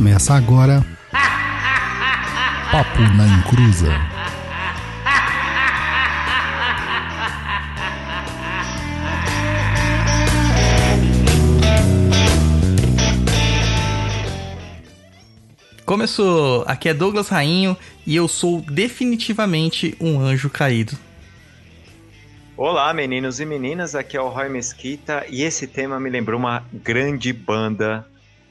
Começa agora. Papo na Encruza. Começou! Aqui é Douglas Rainho e eu sou definitivamente um anjo caído. Olá, meninos e meninas, aqui é o Roy Mesquita e esse tema me lembrou uma grande banda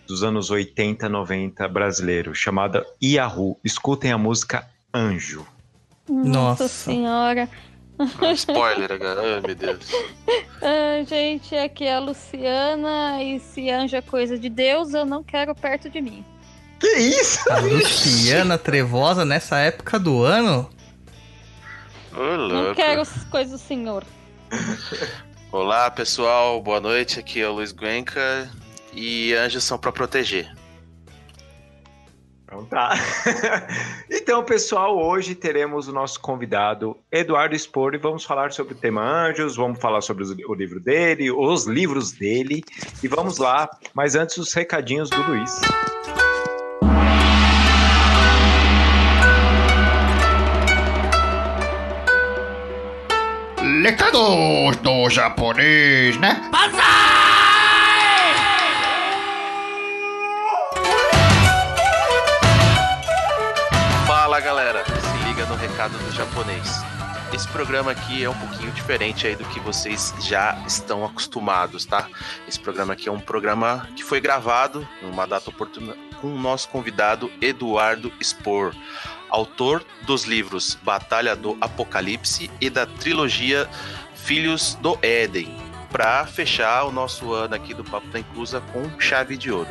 dos anos 80, 90 brasileiro, chamada Yahoo. Escutem a música Anjo. Nossa. Nossa senhora. Ah, spoiler, cara. Ai, meu Deus. Ah, gente, aqui é a Luciana e se anjo é coisa de Deus, eu não quero perto de mim. Que isso? A Luciana Trevosa nessa época do ano? Não quero as coisas do Senhor. Olá, pessoal. Boa noite. Aqui é o Luiz Guenca. E anjos são pra proteger. Então tá. então, pessoal, hoje teremos o nosso convidado Eduardo Spor e vamos falar sobre o tema Anjos, vamos falar sobre o livro dele, os livros dele e vamos lá. Mas antes, os recadinhos do Luiz. Recados do japonês, né? Fala, recado do japonês. Esse programa aqui é um pouquinho diferente aí do que vocês já estão acostumados, tá? Esse programa aqui é um programa que foi gravado numa data oportuna com o nosso convidado Eduardo Spor, autor dos livros Batalha do Apocalipse e da trilogia Filhos do Éden, para fechar o nosso ano aqui do Papo da Inclusa com chave de ouro.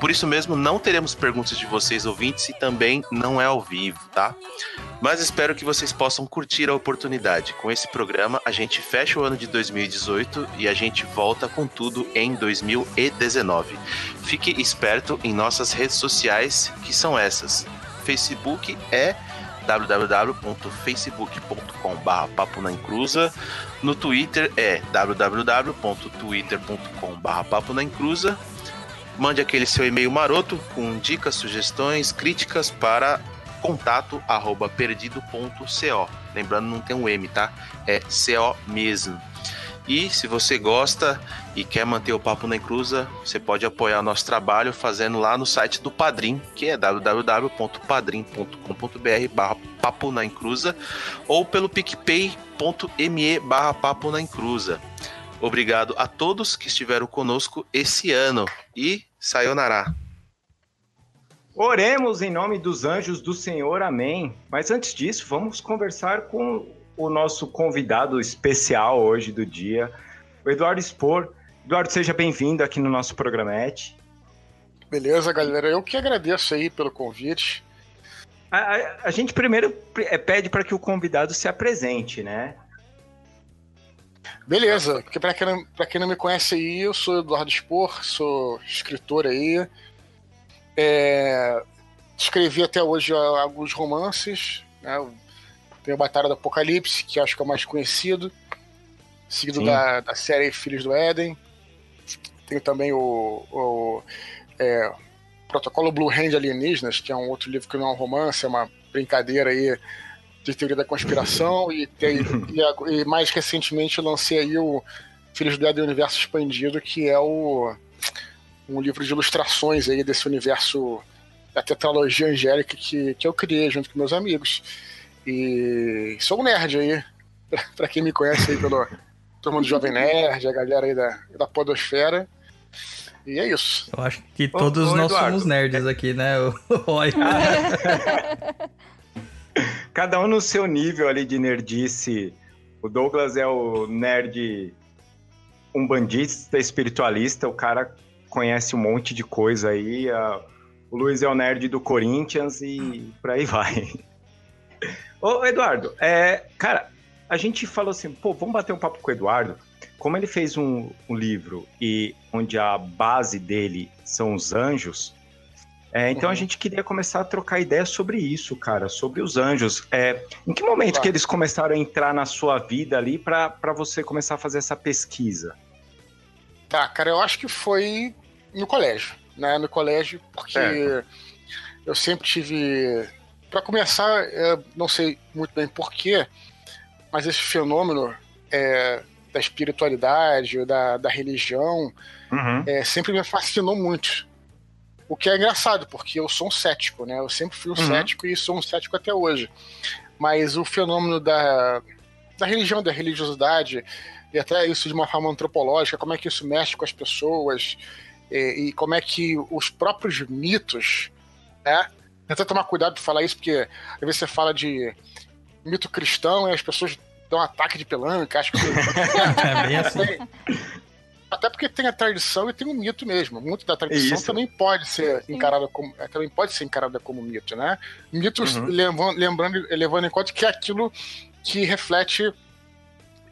Por isso mesmo, não teremos perguntas de vocês ouvintes e também não é ao vivo, tá? Mas espero que vocês possam curtir a oportunidade. Com esse programa, a gente fecha o ano de 2018 e a gente volta com tudo em 2019. Fique esperto em nossas redes sociais, que são essas. Facebook é www.facebook.com.br papo na. No Twitter é www.twitter.com.br papo na. Mande aquele seu e-mail maroto com dicas, sugestões, críticas para contato arroba perdido.co. Lembrando, não tem um M, tá? É CO mesmo. E se você gosta e quer manter o Papo na Encruza, você pode apoiar o nosso trabalho fazendo lá no site do Padrim, que é www.padrim.com.br barra Papo na Encruza ou pelo picpay.me barra Papo na Encruza. Obrigado a todos que estiveram conosco esse ano e sayonara. Oremos em nome dos anjos do Senhor, amém. Mas antes disso, vamos conversar com o nosso convidado especial hoje do dia, o Eduardo Spor. Eduardo, seja bem-vindo aqui no nosso programete. Beleza, galera. Eu que agradeço aí pelo convite. A, a- a gente primeiro eh, pede para que o convidado se apresente, né? Beleza, porque pra quem, não, pra quem não me conhece aí, eu sou Eduardo Spor, sou escritor aí. É, escrevi até hoje alguns romances. Né? Tem o Batalha do Apocalipse, que acho que é o mais conhecido. Seguido Sim. da, da série Filhos do Éden. Tenho também o, o é, Protocolo Blue Hand Alienígenas, que é um outro livro que não é um romance, é uma brincadeira aí de teoria da conspiração. E, tem, e, e mais recentemente eu lancei aí o Filhos do Universo Expandido, que é o, um livro de ilustrações aí desse universo da tetralogia angélica que, que eu criei junto com meus amigos. E sou um nerd aí, pra quem me conhece aí pelo turma do Jovem Nerd, a galera aí da, da Podosfera. E é isso. Eu acho que Ô, todos ô, nós Eduardo. somos nerds aqui, né? O Roy. Cada um no seu nível ali de nerdice. O Douglas é o nerd umbandista, espiritualista, o cara conhece um monte de coisa aí. a- O Luiz é o nerd do Corinthians e por aí vai. Ô, Eduardo, é, cara, a gente falou assim, pô, vamos bater um papo com o Eduardo. Como ele fez um, um livro e onde a base dele são os anjos, é, então a Uhum. gente queria começar a trocar ideia sobre isso, cara, sobre os anjos. É, em que momento Claro. que eles começaram a entrar na sua vida ali pra você começar a fazer essa pesquisa? Tá, cara, eu acho que foi no colégio. né, no colégio, porque Certo. eu sempre tive. Para começar, eu não sei muito bem porquê, mas esse fenômeno é, da espiritualidade, da, da religião, Uhum. é, sempre me fascinou muito. O que é engraçado, porque eu sou um cético, né? Eu sempre fui um Uhum. cético e sou um cético até hoje. Mas o fenômeno da, da religião, da religiosidade, e até isso de uma forma antropológica, como é que isso mexe com as pessoas, e, e como é que os próprios mitos, né? Tenta tomar cuidado de falar isso, porque às vezes você fala de mito cristão e as pessoas dão um ataque de pelanca, acho que É bem assim. Até porque tem a tradição e tem o mito mesmo. Muito da tradição Isso. também pode ser Sim. encarada como é, também pode ser encarada como mito, né? Mitos Uhum. levando, lembrando, levando em conta que é aquilo que reflete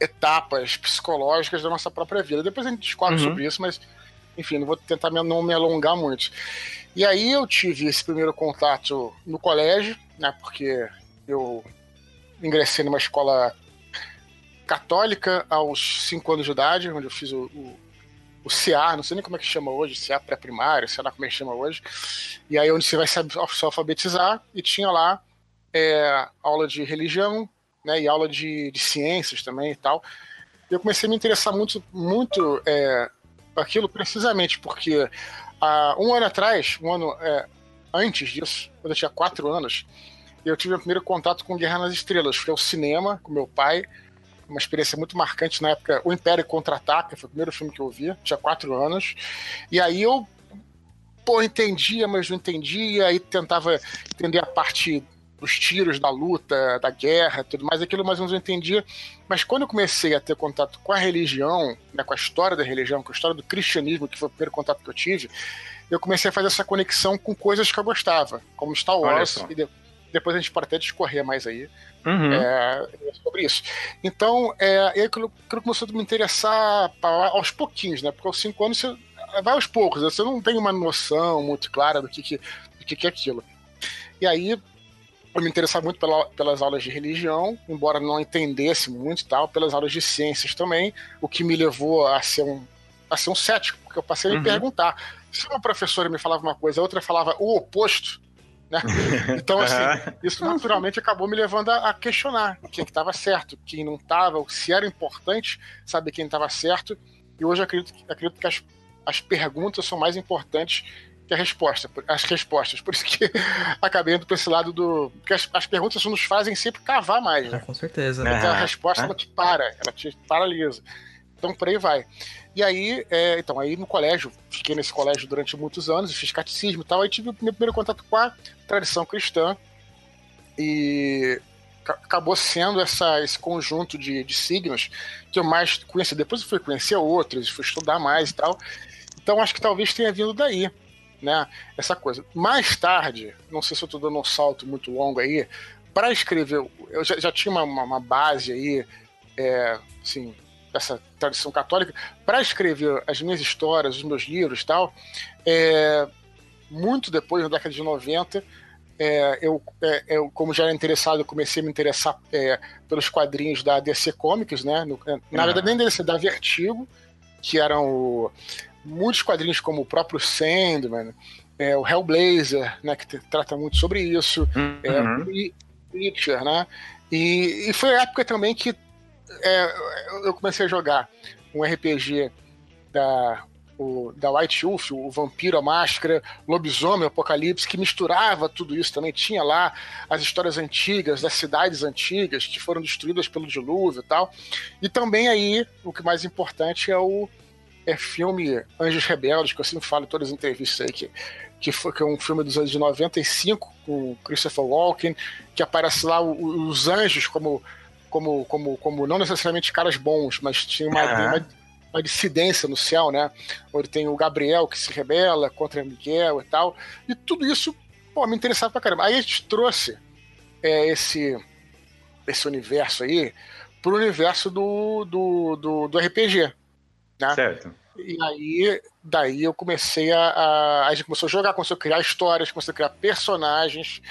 etapas psicológicas da nossa própria vida. Depois a gente discorre Uhum. sobre isso, mas enfim, não vou tentar me- não me alongar muito. E aí eu tive esse primeiro contato no colégio, né? Porque eu ingressei numa escola católica aos 5 anos de idade, onde eu fiz o, o, o CA, não sei nem como é que chama hoje, CA pré-primário, sei lá como é que chama hoje. E aí onde você vai se al- se alfabetizar, e tinha lá é, aula de religião, né, e aula de, de ciências também e tal. Eu comecei a me interessar muito, muito é, aquilo precisamente porque há um ano atrás, um ano é, antes disso, quando eu tinha quatro anos, eu tive o primeiro contato com Guerra nas Estrelas. Fui ao cinema com meu pai, uma experiência muito marcante na época. O Império Contra-Ataca foi o primeiro filme que eu vi, tinha quatro anos. E aí eu, pô, entendia, mas não entendia, aí tentava entender a parte dos tiros, da luta, da guerra, tudo mais, aquilo mais ou menos eu entendia. Mas quando eu comecei a ter contato com a religião, né, com a história da religião, com a história do cristianismo, que foi o primeiro contato que eu tive, eu comecei a fazer essa conexão com coisas que eu gostava, como Star Wars, e de- depois a gente pode até discorrer mais aí Uhum. é, sobre isso. Então, é, aí aquilo, aquilo começou a me interessar pa- aos pouquinhos, né? Porque aos cinco anos você vai aos poucos, né? você não tem uma noção muito clara do que, que, do que, que é aquilo. E aí eu me interessava muito pela- pelas aulas de religião, embora não entendesse muito e tal, pelas aulas de ciências também, o que me levou a ser um, a ser um cético, porque eu passei a me Uhum. perguntar. Se uma professora me falava uma coisa, a outra falava o oposto, né? Então, assim, isso naturalmente acabou me levando a, a questionar quem estava certo, quem não estava, se era importante saber quem estava certo. E hoje eu acredito, que- acredito que as, as perguntas são mais importantes que a resposta, as respostas. Por isso que acabei indo para esse lado do. Porque as, as perguntas nos fazem sempre cavar mais, É, né? com certeza. É. Então a resposta ela te para, ela te paralisa. Então por aí vai. E aí, é, então, aí no colégio, fiquei nesse colégio durante muitos anos, fiz catecismo e tal, aí tive o meu primeiro contato com a tradição cristã e ca- acabou sendo essa, esse conjunto de, de signos que eu mais conheci. Depois eu fui conhecer outros, fui estudar mais e tal. Então acho que talvez tenha vindo daí, né? Essa coisa. Mais tarde, não sei se eu estou dando um salto muito longo aí, para escrever, eu já, já tinha uma, uma- uma base aí, é, assim, dessa tradição católica, para escrever as minhas histórias, os meus livros e tal, é, muito depois, na década de 90, é, eu, é, eu, como já era interessado, eu comecei a me interessar é, pelos quadrinhos da DC Comics, né? No- na Ah. verdade, nem DC, da Vertigo, que eram o- muitos quadrinhos como o próprio Sandman, é, o Hellblazer, né? Que trata muito sobre isso, é, Uhum. e Preacher, né? E, e foi a época também que é, eu comecei a jogar um RPG da, o, da White Wolf, o Vampiro, a Máscara, Lobisomem, Apocalipse, que misturava tudo isso também. Tinha lá as histórias antigas, das cidades antigas que foram destruídas pelo dilúvio e tal. E também aí, o que mais importante é o é filme Anjos Rebeldes, que eu sempre falo em todas as entrevistas aí, que, que, foi, que é um filme dos anos de 95, com Christopher Walken, que aparece lá os anjos como, como, como, como não necessariamente caras bons, mas tinha uma, Aham. uma, uma dissidência no céu, né? Onde tem o Gabriel que se rebela contra Miguel e tal. E tudo isso, pô, me interessava pra caramba. Aí a gente trouxe é, esse, esse universo aí pro universo do, do, do, do RPG. Né? Certo. E aí, daí eu comecei a, a. A gente começou a jogar, começou a criar histórias, começou a criar personagens.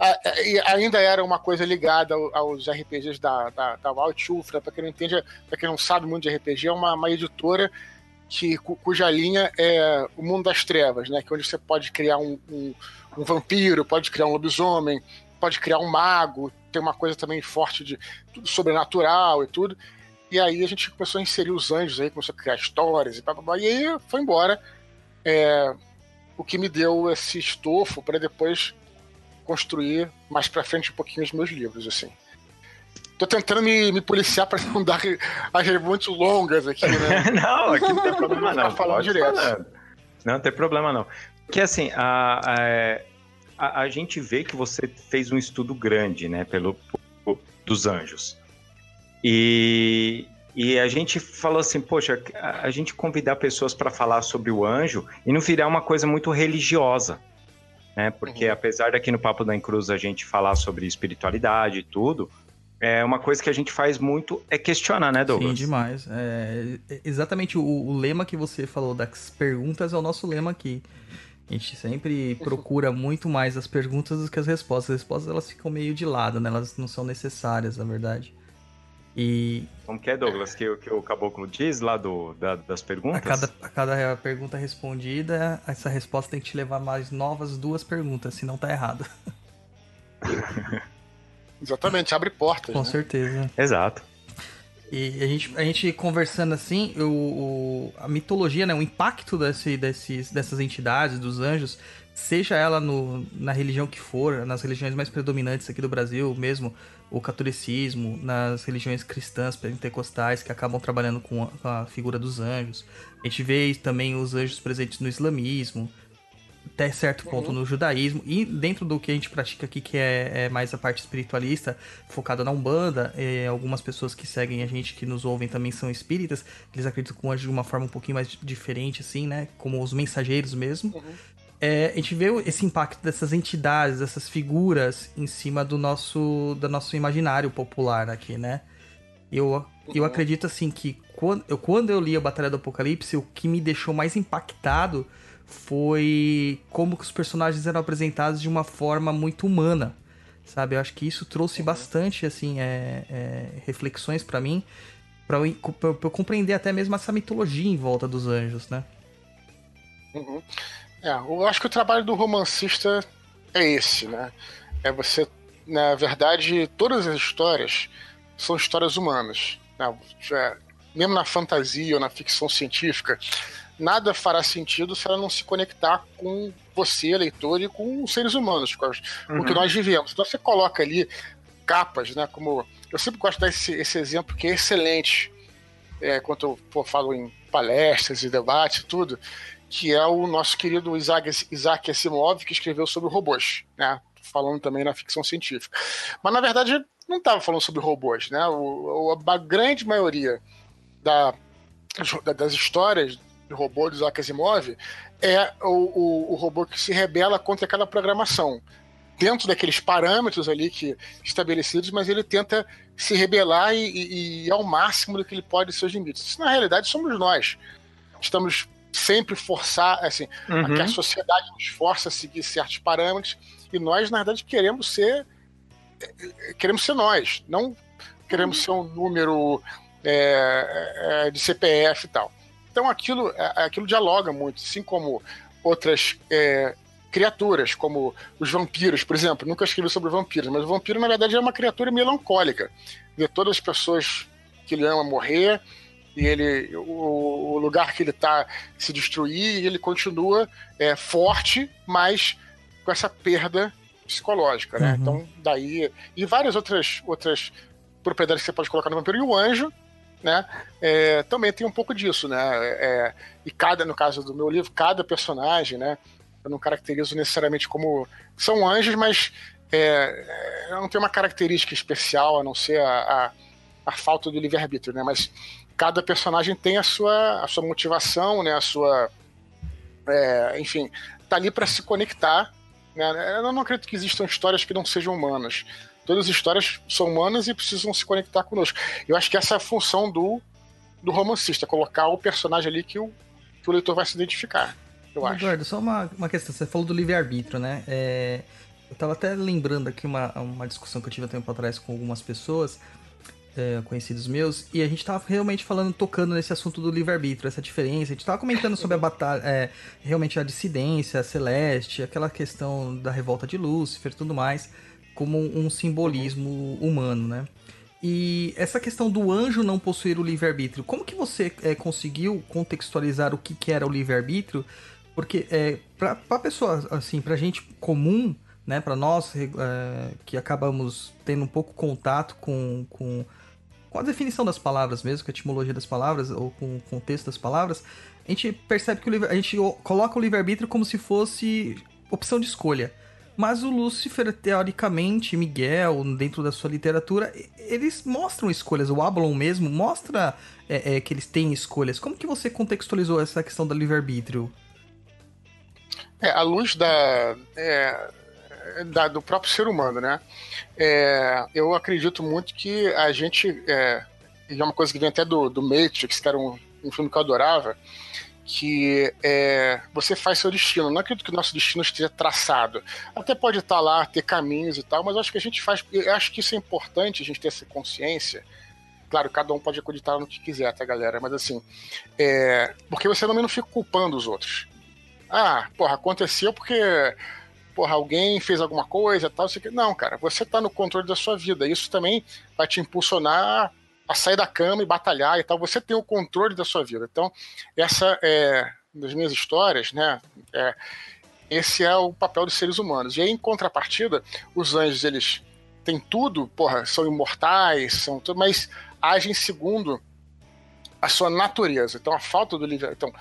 A- a- e ainda era uma coisa ligada ao- aos RPGs da, da, da Wild né? Pra quem não entende, pra quem não sabe muito de RPG, é uma, uma editora que, cuja linha é o mundo das trevas, né? Que é onde você pode criar um, um, um vampiro, pode criar um lobisomem, pode criar um mago, tem uma coisa também forte de sobrenatural e tudo. E aí a gente começou a inserir os anjos aí, começou a criar histórias e blá, blá, blá e aí foi embora. É, o que me deu esse estofo para depois construir mais para frente um pouquinho os meus livros, assim. Tô tentando me, me policiar para não dar as muito longas aqui, né? não, aqui não tem problema não. falando direto. Não, não tem problema não. Porque assim, a, a, a, gente vê que você fez um estudo grande, né, pelo, dos anjos. E, e a gente falou assim, poxa, a gente convidar pessoas para falar sobre o anjo e não virar uma coisa muito religiosa, né? Porque uhum. apesar daqui no Papo da Cruz a gente falar sobre espiritualidade e tudo, é uma coisa que a gente faz muito é questionar, né, Douglas? Sim, demais. É, exatamente o, o, lema que você falou das perguntas é o nosso lema aqui. A gente sempre procura muito mais as perguntas do que as respostas. As respostas elas ficam meio de lado, né? Elas não são necessárias, na verdade. E. Como que é, Douglas, que, que o caboclo diz lá do, da, das perguntas? A cada, a cada pergunta respondida, essa resposta tem que te levar mais novas duas perguntas, senão tá errado. Exatamente, abre portas. Com né? certeza. Exato. E a gente, a gente conversando assim, o, o, a mitologia, né, o impacto desse, desses, dessas entidades, dos anjos, seja ela no, na religião que for, nas religiões mais predominantes aqui do Brasil, mesmo o catolicismo, nas religiões cristãs pentecostais que acabam trabalhando com a, com a figura dos anjos. A gente vê também os anjos presentes no islamismo, até certo ponto uhum. no judaísmo e dentro do que a gente pratica aqui que é, é mais a parte espiritualista focada na umbanda é, algumas pessoas que seguem a gente que nos ouvem também são espíritas eles acreditam com anjos de uma forma um pouquinho mais diferente assim né como os mensageiros mesmo uhum. É, a gente vê esse impacto dessas entidades dessas figuras em cima do nosso do nosso imaginário popular aqui né eu uhum. eu acredito assim que quando eu, quando eu li a Batalha do Apocalipse o que me deixou mais impactado foi como que os personagens eram apresentados de uma forma muito humana, sabe? Eu acho que isso trouxe bastante, assim, é, é, reflexões para mim, para eu, eu, compreender até mesmo essa mitologia em volta dos anjos, né? Uhum. É, eu acho que o trabalho do romancista é esse, né? É você, na verdade, todas as histórias são histórias humanas. Né? É, mesmo na fantasia ou na ficção científica, nada fará sentido se ela não se conectar com você, leitor, e com os seres humanos, com, as, uhum. o que nós vivemos. Então você coloca ali capas, né? Como eu sempre gosto de dar esse, esse exemplo que é excelente é, quando eu pô, falo em palestras e debates e tudo, que é o nosso querido Isaac, Isaac Asimov, que escreveu sobre robôs, né? Falando também na ficção científica. Mas na verdade não estava falando sobre robôs, né? O, a grande maioria da, das histórias do robô do Isaac Asimov é o, o, o, robô que se rebela contra aquela programação. Dentro daqueles parâmetros ali que estabelecidos, mas ele tenta se rebelar e, e, e ao máximo do que ele pode seus limites. Isso, na realidade, somos nós. Estamos sempre forçar, assim, uhum. que a sociedade nos força a seguir certos parâmetros e nós, na verdade, queremos ser queremos ser nós, não queremos uhum. ser um número é, é, de CPF e tal. Então aquilo, aquilo dialoga muito, assim como outras é, criaturas, como os vampiros, por exemplo. Nunca escrevi sobre vampiros, mas o vampiro, na verdade, é uma criatura melancólica. Vê todas as pessoas que ele ama morrer, e ele o, o lugar que ele está se destruir, e ele continua é, forte, mas com essa perda psicológica, né? Uhum. Então, daí. E várias outras, outras propriedades que você pode colocar no vampiro. E o anjo, né? É, também tem um pouco disso, né? É, e cada, no caso do meu livro, cada personagem, né? Eu não caracterizo necessariamente como são anjos, mas é, não tem uma característica especial a não ser a, a, a falta do livre-arbítrio, né? Mas cada personagem tem a sua, a sua motivação, né? A sua, é, enfim, tá ali para se conectar. Né? Eu não acredito que existam histórias que não sejam humanas todas as histórias são humanas e precisam se conectar conosco. Eu acho que essa é a função do, do romancista, colocar o personagem ali que o, que o leitor vai se identificar. Eu acho. Eduardo, só uma, uma questão. Você falou do livre-arbítrio, né? É, eu tava até lembrando aqui uma, uma discussão que eu tive há tempo atrás com algumas pessoas. É, conhecidos meus e a gente tava realmente falando, tocando nesse assunto do livre-arbítrio, essa diferença. A gente tava comentando sobre a batalha, é, realmente a dissidência, a celeste, aquela questão da revolta de Lúcifer e tudo mais, como um simbolismo humano, né? E essa questão do anjo não possuir o livre-arbítrio, como que você é, conseguiu contextualizar o que, que era o livre-arbítrio? Porque é, para pra pessoa, assim, pra gente comum, né, para nós é, que acabamos tendo um pouco contato com, com, com a definição das palavras mesmo, com a etimologia das palavras, ou com o contexto das palavras, a gente percebe que o livre, a gente coloca o livre-arbítrio como se fosse opção de escolha. Mas o Lúcifer, teoricamente, Miguel, dentro da sua literatura, eles mostram escolhas. O Ablon mesmo mostra é, é, que eles têm escolhas. Como que você contextualizou essa questão do livre-arbítrio? É, à luz da, é, da, do próprio ser humano, né? É, eu acredito muito que a gente. É, é uma coisa que vem até do, do Matrix, que era um, um filme que eu adorava que é, você faz seu destino. Não acredito que o nosso destino esteja traçado. Até pode estar lá, ter caminhos e tal, mas acho que a gente faz. Eu acho que isso é importante, a gente ter essa consciência. Claro, cada um pode acreditar no que quiser, tá, galera? Mas assim, é, porque você também não fica culpando os outros. Ah, porra, aconteceu porque porra, alguém fez alguma coisa tal. Não, cara, você tá no controle da sua vida. Isso também vai te impulsionar a sair da cama e batalhar e tal. Você tem o controle da sua vida. Então, essa é das minhas histórias, né? É, esse é o papel dos seres humanos. E aí, em contrapartida, os anjos, eles têm tudo, porra, são imortais, são tudo, mas agem segundo a sua natureza. Então, a falta do livre. Então,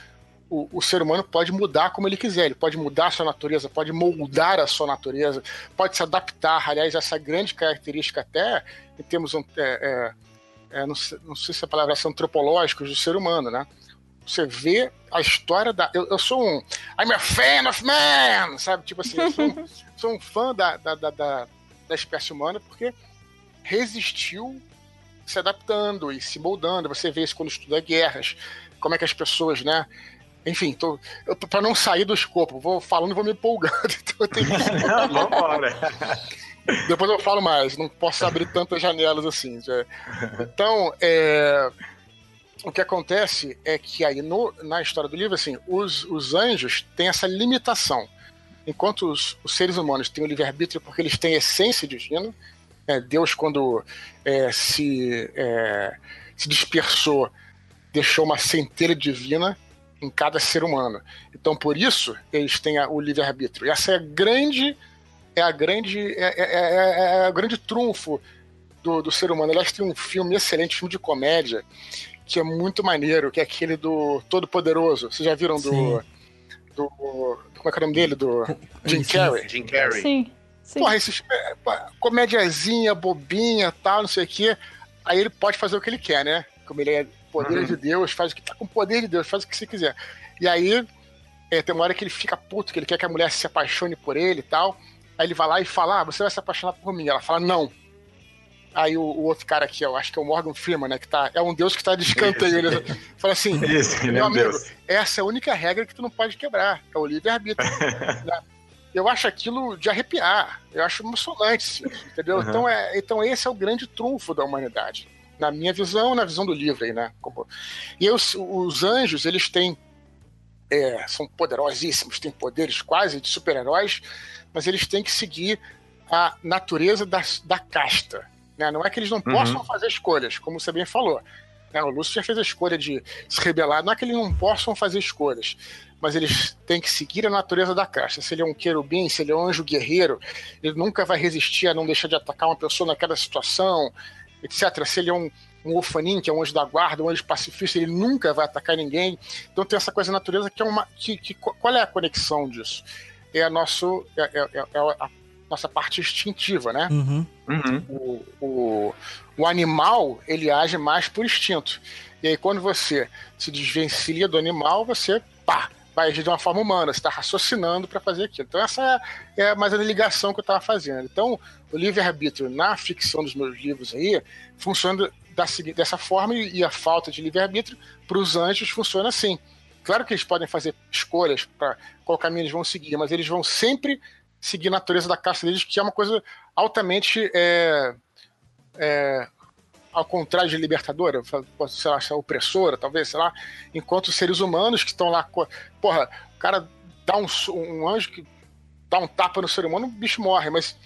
o, o, ser humano pode mudar como ele quiser, ele pode mudar a sua natureza, pode moldar a sua natureza, pode se adaptar. Aliás, essa grande característica, até em termos. É, é, é, não, sei, não, sei, se a palavra é antropológicos do ser humano, né? Você vê a história da. Eu, eu, sou um. I'm a fan of man! Sabe? Tipo assim, eu sou um, sou um fã da, da, da, da, da espécie humana porque resistiu se adaptando e se moldando. Você vê isso quando estuda guerras, como é que as pessoas, né? Enfim, tô, eu tô, pra não sair do escopo, vou falando e vou me empolgando. Então tenho não, vambora. Depois eu falo mais, não posso abrir tantas janelas assim. Já. Então, é, o que acontece é que aí no, na história do livro, assim, os, os anjos têm essa limitação. Enquanto os, os seres humanos têm o livre-arbítrio porque eles têm essência divina, é, Deus, quando é, se, é, se dispersou, deixou uma centelha divina em cada ser humano. Então, por isso, eles têm o livre-arbítrio. E essa é a grande é a grande é, é, é, é, o grande trunfo do, do ser humano. Aliás, tem um filme excelente, filme de comédia, que é muito maneiro, que é aquele do Todo Poderoso. Vocês já viram do, do, Como é que é o nome dele? Do Jim Carrey. Jim Carrey. Sim. Sim. Porra, esse é, comédiazinha, bobinha, tal, não sei o quê. Aí ele pode fazer o que ele quer, né? Como ele é poder uhum. de Deus, faz o que tá com o poder de Deus, faz o que você quiser. E aí, é, tem uma hora que ele fica puto, que ele quer que a mulher se apaixone por ele e tal. Aí ele vai lá e fala: ah, você vai se apaixonar por mim. Ela fala: não. Aí o, o, outro cara aqui, eu acho que é o Morgan Freeman, né? Que tá, é um deus que tá de escanteio. Ele fala assim: Isso, meu amigo, Deus. essa é a única regra que tu não pode quebrar, é o livre-arbítrio. né? Eu acho aquilo de arrepiar, eu acho emocionante, entendeu? Uhum. Então, é, então esse é o grande trunfo da humanidade. Na minha visão, na visão do livro aí, né? E os, os anjos, eles têm. É, são poderosíssimos, têm poderes quase de super-heróis, mas eles têm que seguir a natureza da, da casta. Né? Não é que eles não uhum. possam fazer escolhas, como você bem falou. Né? O Lúcio já fez a escolha de se rebelar. Não é que eles não possam fazer escolhas, mas eles têm que seguir a natureza da casta. Se ele é um querubim, se ele é um anjo guerreiro, ele nunca vai resistir a não deixar de atacar uma pessoa naquela situação, etc. Se ele é um, um orfanim, que é um anjo da guarda, um anjo pacifista, ele nunca vai atacar ninguém. Então tem essa coisa da natureza que é uma. Que, que, qual é a conexão disso? é a, nosso, é, é, é, é a nossa parte instintiva, né? Uhum. Uhum. O, o, o, animal, ele age mais por instinto. E aí, quando você se desvencilha do animal, você, pá, vai agir de uma forma humana, você está raciocinando para fazer aquilo. Então, essa é, é mais a ligação que eu estava fazendo. Então, o livre-arbítrio na ficção dos meus livros aí funciona da, dessa forma e a falta de livre-arbítrio para os anjos funciona assim. Claro que eles podem fazer escolhas para qual caminho eles vão seguir, mas eles vão sempre seguir a natureza da caça deles, que é uma coisa altamente é, é, ao contrário de libertadora, sei lá, opressora, talvez, sei lá, enquanto seres humanos que estão lá. Porra, o cara dá um, um anjo que dá um tapa no ser humano, o bicho morre, mas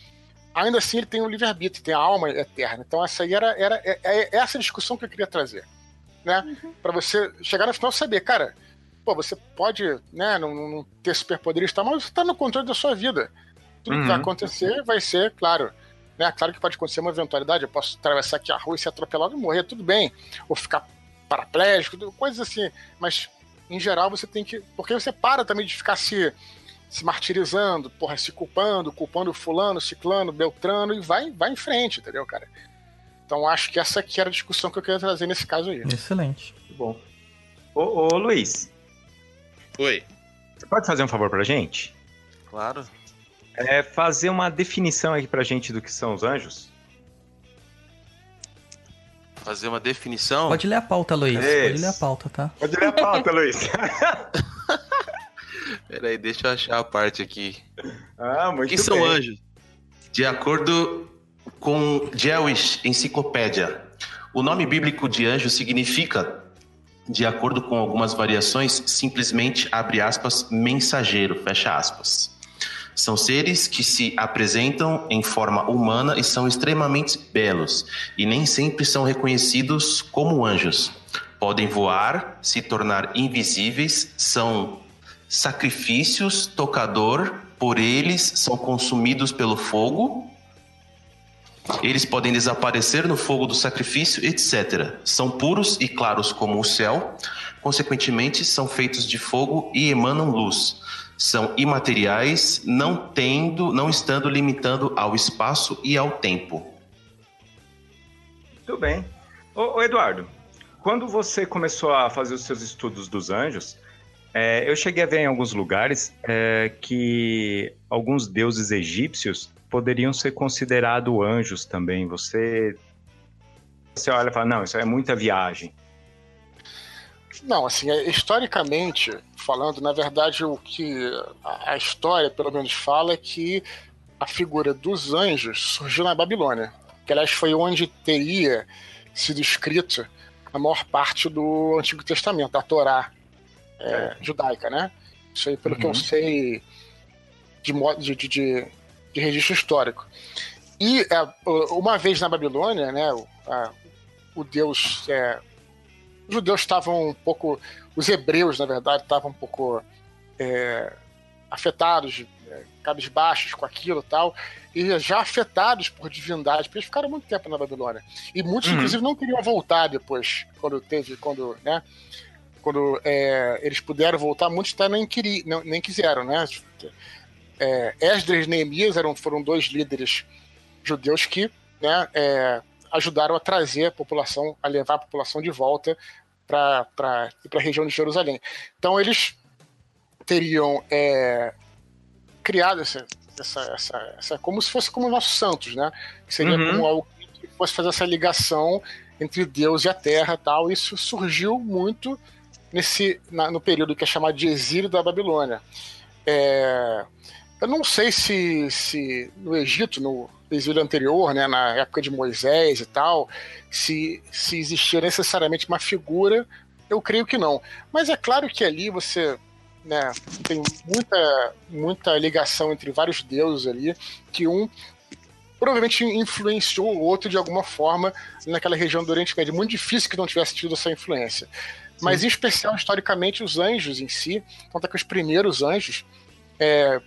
ainda assim ele tem o um livre-arbítrio, tem a alma eterna. Então essa aí era, era é, é essa discussão que eu queria trazer. Né? Uhum. Para você chegar no final e saber, cara, pô, você pode né, não, não ter superpoderes, tá, mas você está no controle da sua vida. Tudo uhum. que vai acontecer vai ser, claro, né? Claro que pode acontecer uma eventualidade, eu posso atravessar aqui a rua e ser atropelado e morrer, tudo bem. Ou ficar paraplégico, coisas assim. Mas, em geral, você tem que. Porque você para também de ficar se, se martirizando, porra, se culpando, culpando fulano, ciclano, beltrano, e vai, vai em frente, entendeu, cara? Então acho que essa aqui era a discussão que eu queria trazer nesse caso aí. Excelente. Muito bom. Ô, ô Luiz. Oi. Você pode fazer um favor pra gente? Claro é fazer uma definição aqui pra gente do que são os anjos. Fazer uma definição? Pode ler a pauta, Luiz. Isso. Pode ler a pauta, tá? Pode ler a pauta, Luiz. Peraí, deixa eu achar a parte aqui. Ah, muito O que são anjos? De acordo com Jewish Enciclopédia, o nome bíblico de anjo significa, de acordo com algumas variações, simplesmente abre aspas, mensageiro, fecha aspas. São seres que se apresentam em forma humana e são extremamente belos, e nem sempre são reconhecidos como anjos. Podem voar, se tornar invisíveis, são sacrifícios, tocador, por eles são consumidos pelo fogo. Eles podem desaparecer no fogo do sacrifício, etc. São puros e claros como o céu, consequentemente, são feitos de fogo e emanam luz são imateriais, não tendo, não estando limitando ao espaço e ao tempo. Muito bem. Ô, ô Eduardo, quando você começou a fazer os seus estudos dos anjos, é, eu cheguei a ver em alguns lugares é, que alguns deuses egípcios poderiam ser considerados anjos também. Você, você olha e fala, não, isso é muita viagem. Não, assim, é, historicamente falando, na verdade, o que a história, pelo menos, fala é que a figura dos anjos surgiu na Babilônia, que aliás foi onde teria sido escrito a maior parte do Antigo Testamento, a Torá é, é. judaica, né? Isso aí, pelo uhum. que eu uhum. sei de, modo, de, de, de registro histórico. E é, uma vez na Babilônia, né, o, a, o deus é, os judeus estavam um pouco. Os hebreus, na verdade, estavam um pouco é, afetados, é, cabisbaixos com aquilo e tal, e já afetados por divindade, porque eles ficaram muito tempo na Babilônia. E muitos, uhum. inclusive, não queriam voltar depois, quando teve, quando, né? Quando é, eles puderam voltar, muitos até nem, queri, não, nem quiseram, né? É, Esdras e Neemias eram, foram dois líderes judeus que né, é, ajudaram a trazer a população, a levar a população de volta para a região de Jerusalém. Então eles teriam é, criado essa, essa, essa, essa, como se fosse como nossos santos, né? Que seria uhum. como algo que fosse fazer essa ligação entre Deus e a Terra, tal. Isso surgiu muito nesse na, no período que é chamado de exílio da Babilônia. É, eu não sei se, se no Egito, no exílio anterior, né, na época de Moisés e tal, se, se existia necessariamente uma figura, eu creio que não. Mas é claro que ali você né, tem muita, muita ligação entre vários deuses ali, que um provavelmente influenciou o outro de alguma forma naquela região do Oriente Médio. Muito difícil que não tivesse tido essa influência. Mas, Sim. em especial, historicamente, os anjos em si, conta que os primeiros anjos, é,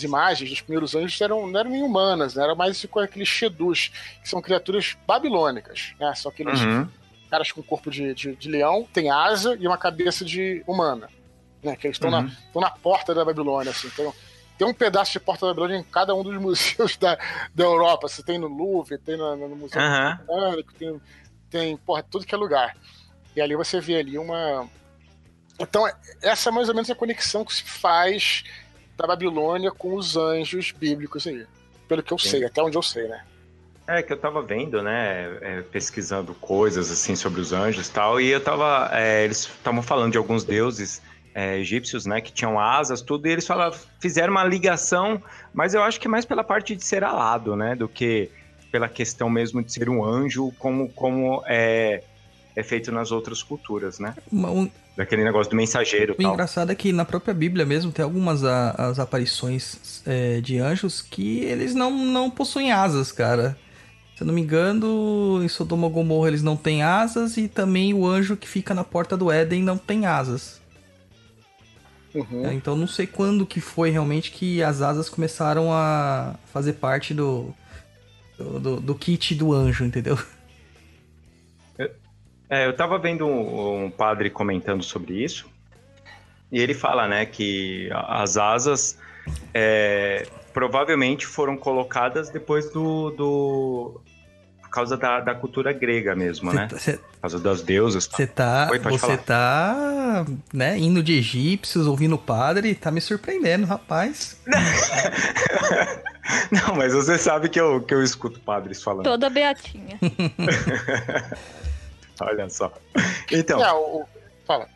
as imagens dos primeiros anjos eram, não eram nem humanas, né? Era mais com aqueles Shedus, que são criaturas babilônicas, né? São aqueles uhum. caras com corpo de, de, de, leão, tem asa e uma cabeça de humana, né? Que eles estão uhum. na, na porta da Babilônia, assim. Então, tem um pedaço de porta da Babilônia em cada um dos museus da, da Europa. Você tem no Louvre, tem no, no Museu uhum. Britânico, tem, tem, porra, tudo que é lugar. E ali você vê ali uma... Então, essa é mais ou menos a conexão que se faz da Babilônia com os anjos bíblicos aí. Pelo que eu Sim. sei, até onde eu sei, né? É, que eu tava vendo, né, é, pesquisando coisas, assim, sobre os anjos e tal, e eu tava, é, eles estavam falando de alguns deuses é, egípcios, né, que tinham asas, tudo, e eles falaram, fizeram uma ligação, mas eu acho que mais pela parte de ser alado, né, do que pela questão mesmo de ser um anjo, como, como é, é feito nas outras culturas, né? Um- Daquele negócio do mensageiro O e tal. engraçado é que na própria Bíblia mesmo tem algumas a- as aparições é, de anjos que eles não, não possuem asas, cara. Se eu não me engano, em Sodoma e Gomorra eles não têm asas e também o anjo que fica na porta do Éden não tem asas. Uhum. É, Então não sei quando que foi realmente que as asas começaram a fazer parte do, do, do- do kit do anjo, entendeu? É, eu tava vendo um, um padre comentando sobre isso, e ele fala, né, que as asas é, provavelmente foram colocadas depois do. do por causa da, da cultura grega mesmo, né? Você Por causa das deusas. Você tá, Oi, você falar. tá, né, indo de egípcios, ouvindo o padre, tá me surpreendendo, rapaz. Não, mas você sabe que eu, que eu escuto padres falando. Toda beatinha. Olha só. Então, É, o- fala.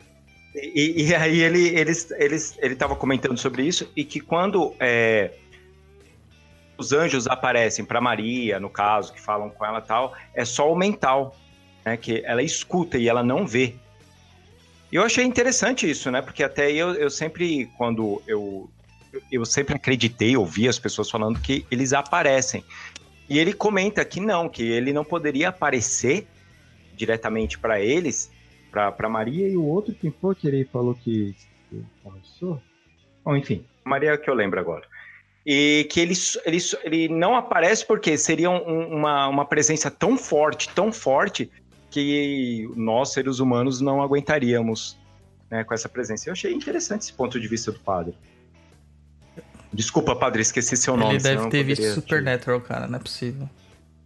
E, e aí ele, eles, eles, ele estava comentando sobre isso e que quando é, os anjos aparecem para Maria, no caso, que falam com ela e tal, é só o mental, né? Que ela escuta e ela não vê. E eu achei interessante isso, né? Porque até eu, eu sempre, quando eu, eu sempre acreditei, ouvi as pessoas falando que eles aparecem. E ele comenta que não, que ele não poderia aparecer diretamente para eles, para Maria e o outro, quem foi que ele falou que, começou? Bom, enfim, Maria que eu lembro agora. E que ele, ele, ele não aparece porque seria um- uma, uma presença tão forte, tão forte, que nós, seres humanos, não aguentaríamos né, com essa presença. Eu achei interessante esse ponto de vista do padre. Desculpa, padre, esqueci seu nome. Ele deve ter visto poderia te- Supernatural, cara, não é possível.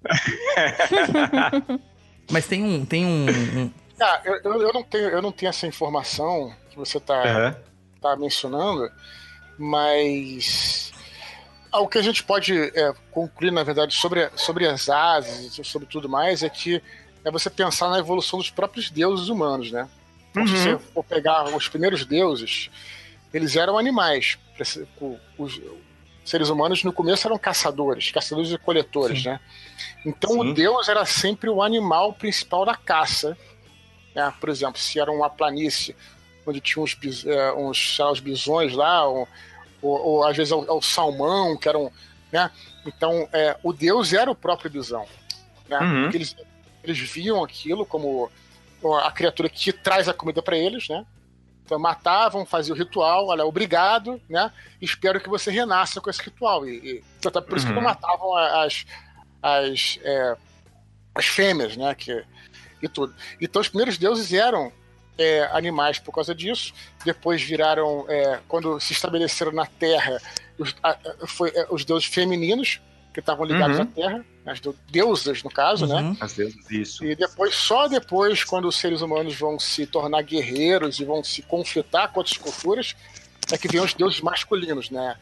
Mas tem um, tem um, um- Ah, eu, eu, eu não tenho, eu não tenho essa informação que você tá, Aham. tá mencionando, mas o que a gente pode é, concluir, na verdade, sobre, sobre as asas e sobre tudo mais é que é você pensar na evolução dos próprios deuses humanos, né? Então, Se você for pegar os primeiros deuses, eles eram animais. Os seres humanos no começo eram caçadores, caçadores e coletores, né? Então Sim. o deus era sempre o animal principal da caça. né? Por exemplo, se era uma planície onde tinha uns, eh, uns, lá, os bisões lá, ou, ou- ou às vezes o, o salmão, que eram. Né? Então é, o deus era o próprio bisão. Né? Uhum. Eles, eles viam aquilo como a criatura que traz a comida para eles, né? Então matavam, faziam o ritual, olha, obrigado, né? Espero que você renasça com esse ritual. E, e então, tá por isso que Uhum. não matavam as, as, é, as fêmeas, né? Que, e tudo. Então os primeiros deuses eram é, animais por causa disso. Depois viraram, é, quando se estabeleceram na Terra, os, a- a- foi, é, os deuses femininos que estavam ligados Uhum. à Terra, as do- deusas no caso, né? Uhum. As deusas, isso. E depois, só depois, quando os seres humanos vão se tornar guerreiros e vão se conflitar com outras culturas, é que vem os deuses masculinos, né?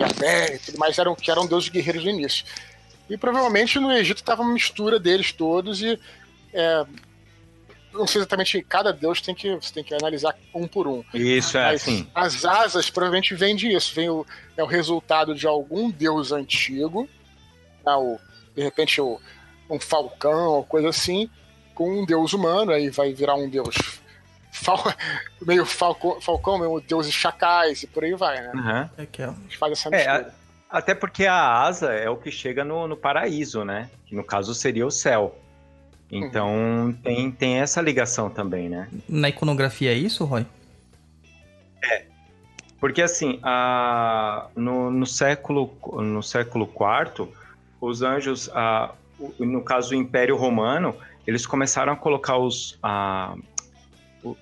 Yahvé e tudo mais, eram, que eram deuses guerreiros no início. E provavelmente no Egito estava uma mistura deles todos e. é, não sei exatamente, cada deus tem que, você tem que analisar um por um. Isso, é Mas assim. as asas provavelmente vêm disso, vem o, é o resultado de algum deus antigo, né, o, de repente o, um falcão ou coisa assim, com um deus humano, aí vai virar um deus fal, meio falco, falcão, meio deuses chacais e por aí vai, né? Aham. É que é- Faz essa É, mistura. a- até porque a asa é o que chega no, no paraíso, né? Que no caso seria o céu. Então tem, tem essa ligação também, né? Na iconografia é isso, Roy? Porque assim, a, no, no século no século IV, os anjos, no caso o Império Romano, eles começaram a colocar os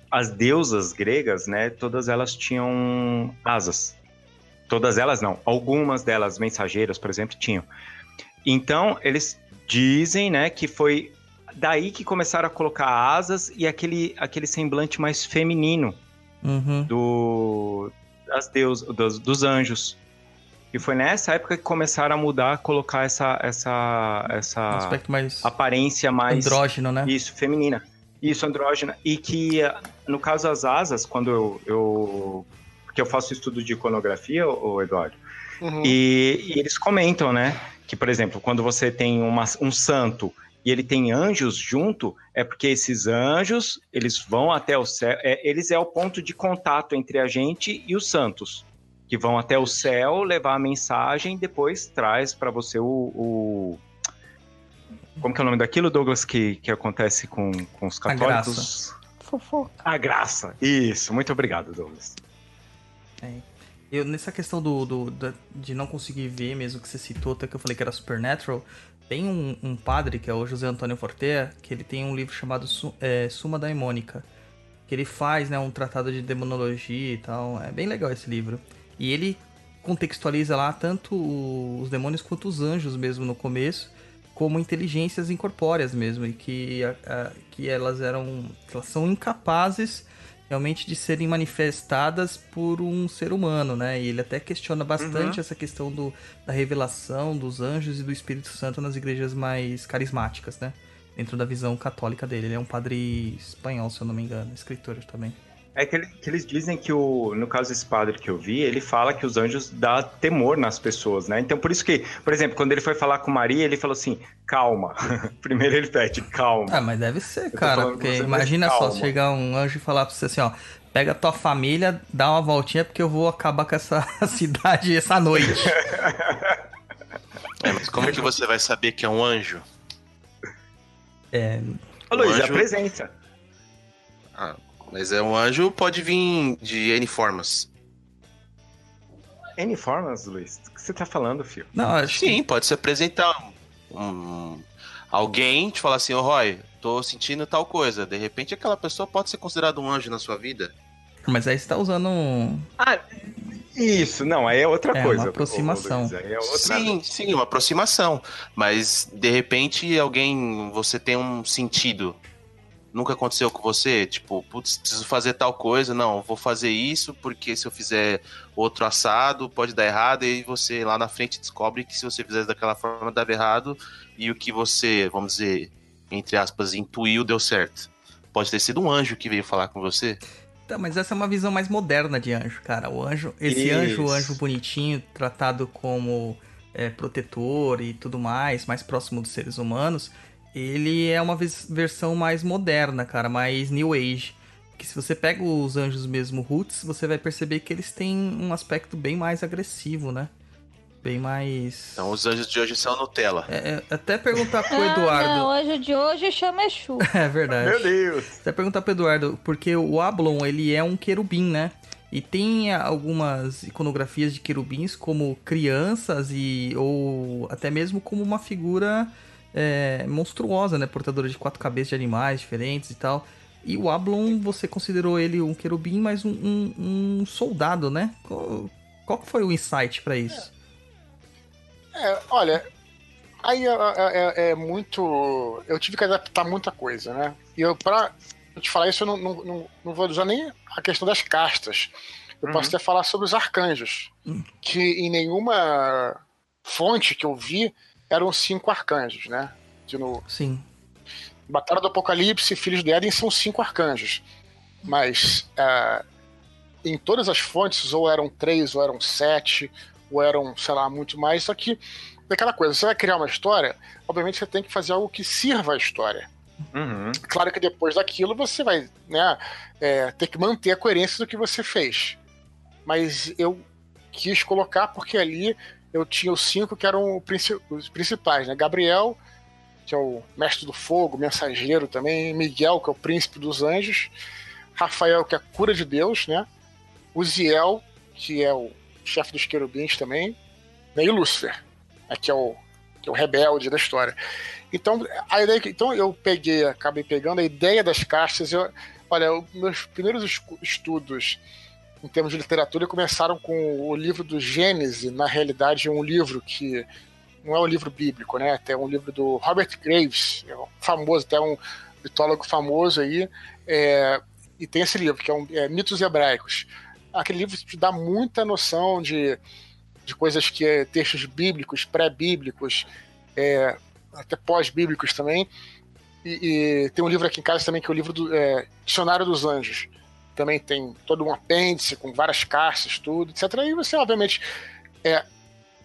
as deusas gregas, né? Todas elas tinham asas. Todas elas não, algumas delas mensageiras, por exemplo, tinham. Então eles dizem, né, que foi daí que começaram a colocar asas e aquele aquele semblante mais feminino Uhum. do das deus, dos, dos anjos. E foi nessa época que começaram a mudar, colocar essa essa Um essa aspecto mais aparência mais andrógeno, né? isso feminina, isso andrógena e que no caso as asas, quando eu, eu porque eu faço estudo de iconografia, o Eduardo, Uhum. e, e eles comentam, né, que, por exemplo, quando você tem uma- um santo e ele tem anjos junto, é porque esses anjos, eles vão até o céu, é, eles é o ponto de contato entre a gente e os santos, que vão até o céu levar a mensagem e depois traz para você o, o- Como que é o nome daquilo, Douglas, que, que acontece com, com os católicos? Fofoca. A graça. Isso, muito obrigado, Douglas. Eu, nessa questão do, do- da- de não conseguir ver, mesmo que você citou, até que eu falei que era Supernatural, tem um, um padre, que é o José Antônio Fortea, que ele tem um livro chamado Su- é, Suma Daimônica, que ele faz né, um tratado de demonologia e tal. É bem legal esse livro. E ele contextualiza lá tanto os demônios quanto os anjos mesmo no começo, como inteligências incorpóreas mesmo, e que, a- a- que elas eram. elas são incapazes realmente de serem manifestadas por um ser humano, né? E ele até questiona bastante essa questão do, da revelação dos anjos e do Espírito Santo nas igrejas mais carismáticas, né? Dentro da visão católica dele. Ele é um padre espanhol, se eu não me engano, escritor também. É que, ele- que eles dizem que, o, no caso desse padre que eu vi, ele fala que os anjos dá temor nas pessoas, né? Então, por isso que, por exemplo, quando ele foi falar com Maria, ele falou assim, calma. Primeiro ele pede, calma. Ah, mas deve ser, cara. Porque imagina só, chegar um anjo e falar pra você assim, ó. Pega tua família, dá uma voltinha, porque eu vou acabar com essa cidade essa noite. É, mas como que você vai saber que é um anjo? É, Ô, Luiz, o é a anjo- presença. Ah, mas é um anjo, pode vir de N formas. N formas, Luiz. O que você tá falando, filho? não, acho Sim, pode se apresentar um, um- alguém te falar assim, ô Roy, tô sentindo tal coisa. De repente aquela pessoa pode ser considerada um anjo na sua vida. que. Mas aí você tá usando um. Isso, não, aí é outra É, uma coisa. ô, aproximação. Luiz, é outra... Sim, sim, uma aproximação. Mas de repente alguém, você tem um sentido. Nunca aconteceu com você? Tipo, putz, preciso fazer tal coisa. Não, vou fazer isso porque se eu fizer outro assado pode dar errado. E você lá na frente descobre que se você fizer daquela forma dava errado. E o que você, vamos dizer, entre aspas, intuiu deu certo. Pode ter sido um anjo que veio falar com você. Tá, mas essa é uma visão mais moderna de anjo, cara. O anjo, esse Isso. anjo, o anjo bonitinho, tratado como é, protetor e tudo mais, mais próximo dos seres humanos, ele é uma versão mais moderna, cara, mais New Age. Que se você pega os anjos mesmo roots, você vai perceber que eles têm um aspecto bem mais agressivo, né? Bem mais. Então os anjos de hoje são Nutella. É, é, até perguntar pro Ah, Eduardo. não, hoje de hoje chama Exu. É verdade. Meu Deus. Até perguntar pro Eduardo, porque o Ablon, ele é um querubim, né? E tem algumas iconografias de querubins como crianças e ou até mesmo como uma figura é, monstruosa, né? Portadora de quatro cabeças de animais diferentes e tal. E o Ablon, você considerou ele um querubim, mas um, um- um soldado, né? Qual, qual que foi o insight pra isso? É, olha, aí é, é- é muito. Eu tive que adaptar muita coisa, né? E eu, pra te falar isso, eu não, não, não, não vou usar nem a questão das castas. Eu posso até falar sobre os arcanjos. Que em nenhuma fonte que eu vi eram cinco arcanjos, né? Que no Sim. Batalha do Apocalipse e Filhos de Éden são cinco arcanjos. Mas ah, em todas as fontes, ou eram três, ou eram sete, ou eram, sei lá, muito mais. Só que, daquela coisa, você vai criar uma história, obviamente você tem que fazer algo que sirva a história. Uhum. Claro que depois daquilo você vai né, é, ter que manter a coerência do que você fez. Mas eu quis colocar porque ali eu tinha os cinco que eram os principais, né? Gabriel, que é o mestre do fogo, mensageiro também, Miguel, que é o príncipe dos anjos, Rafael, que é a cura de Deus, né? Uziel, que é o chefe dos querubins também, né? e Lúcifer, né? que, é o, que é o rebelde da história. Então, a ideia, que- então eu peguei, acabei pegando a ideia das castas. Eu, olha, meus primeiros estudos em termos de literatura começaram com o livro do Gênesis. Na realidade, é um livro que não é um livro bíblico, né? Até um livro do Robert Graves, é famoso, até um mitólogo famoso aí. é, e tem esse livro, que é, um, é Mitos Hebraicos. Aquele livro te dá muita noção de, de coisas que é textos bíblicos, pré-bíblicos, é, até pós-bíblicos também. E, e tem um livro aqui em casa também que é o livro do é, Dicionário dos Anjos, também tem todo um apêndice com várias caixas, tudo, etc. E você, obviamente, é,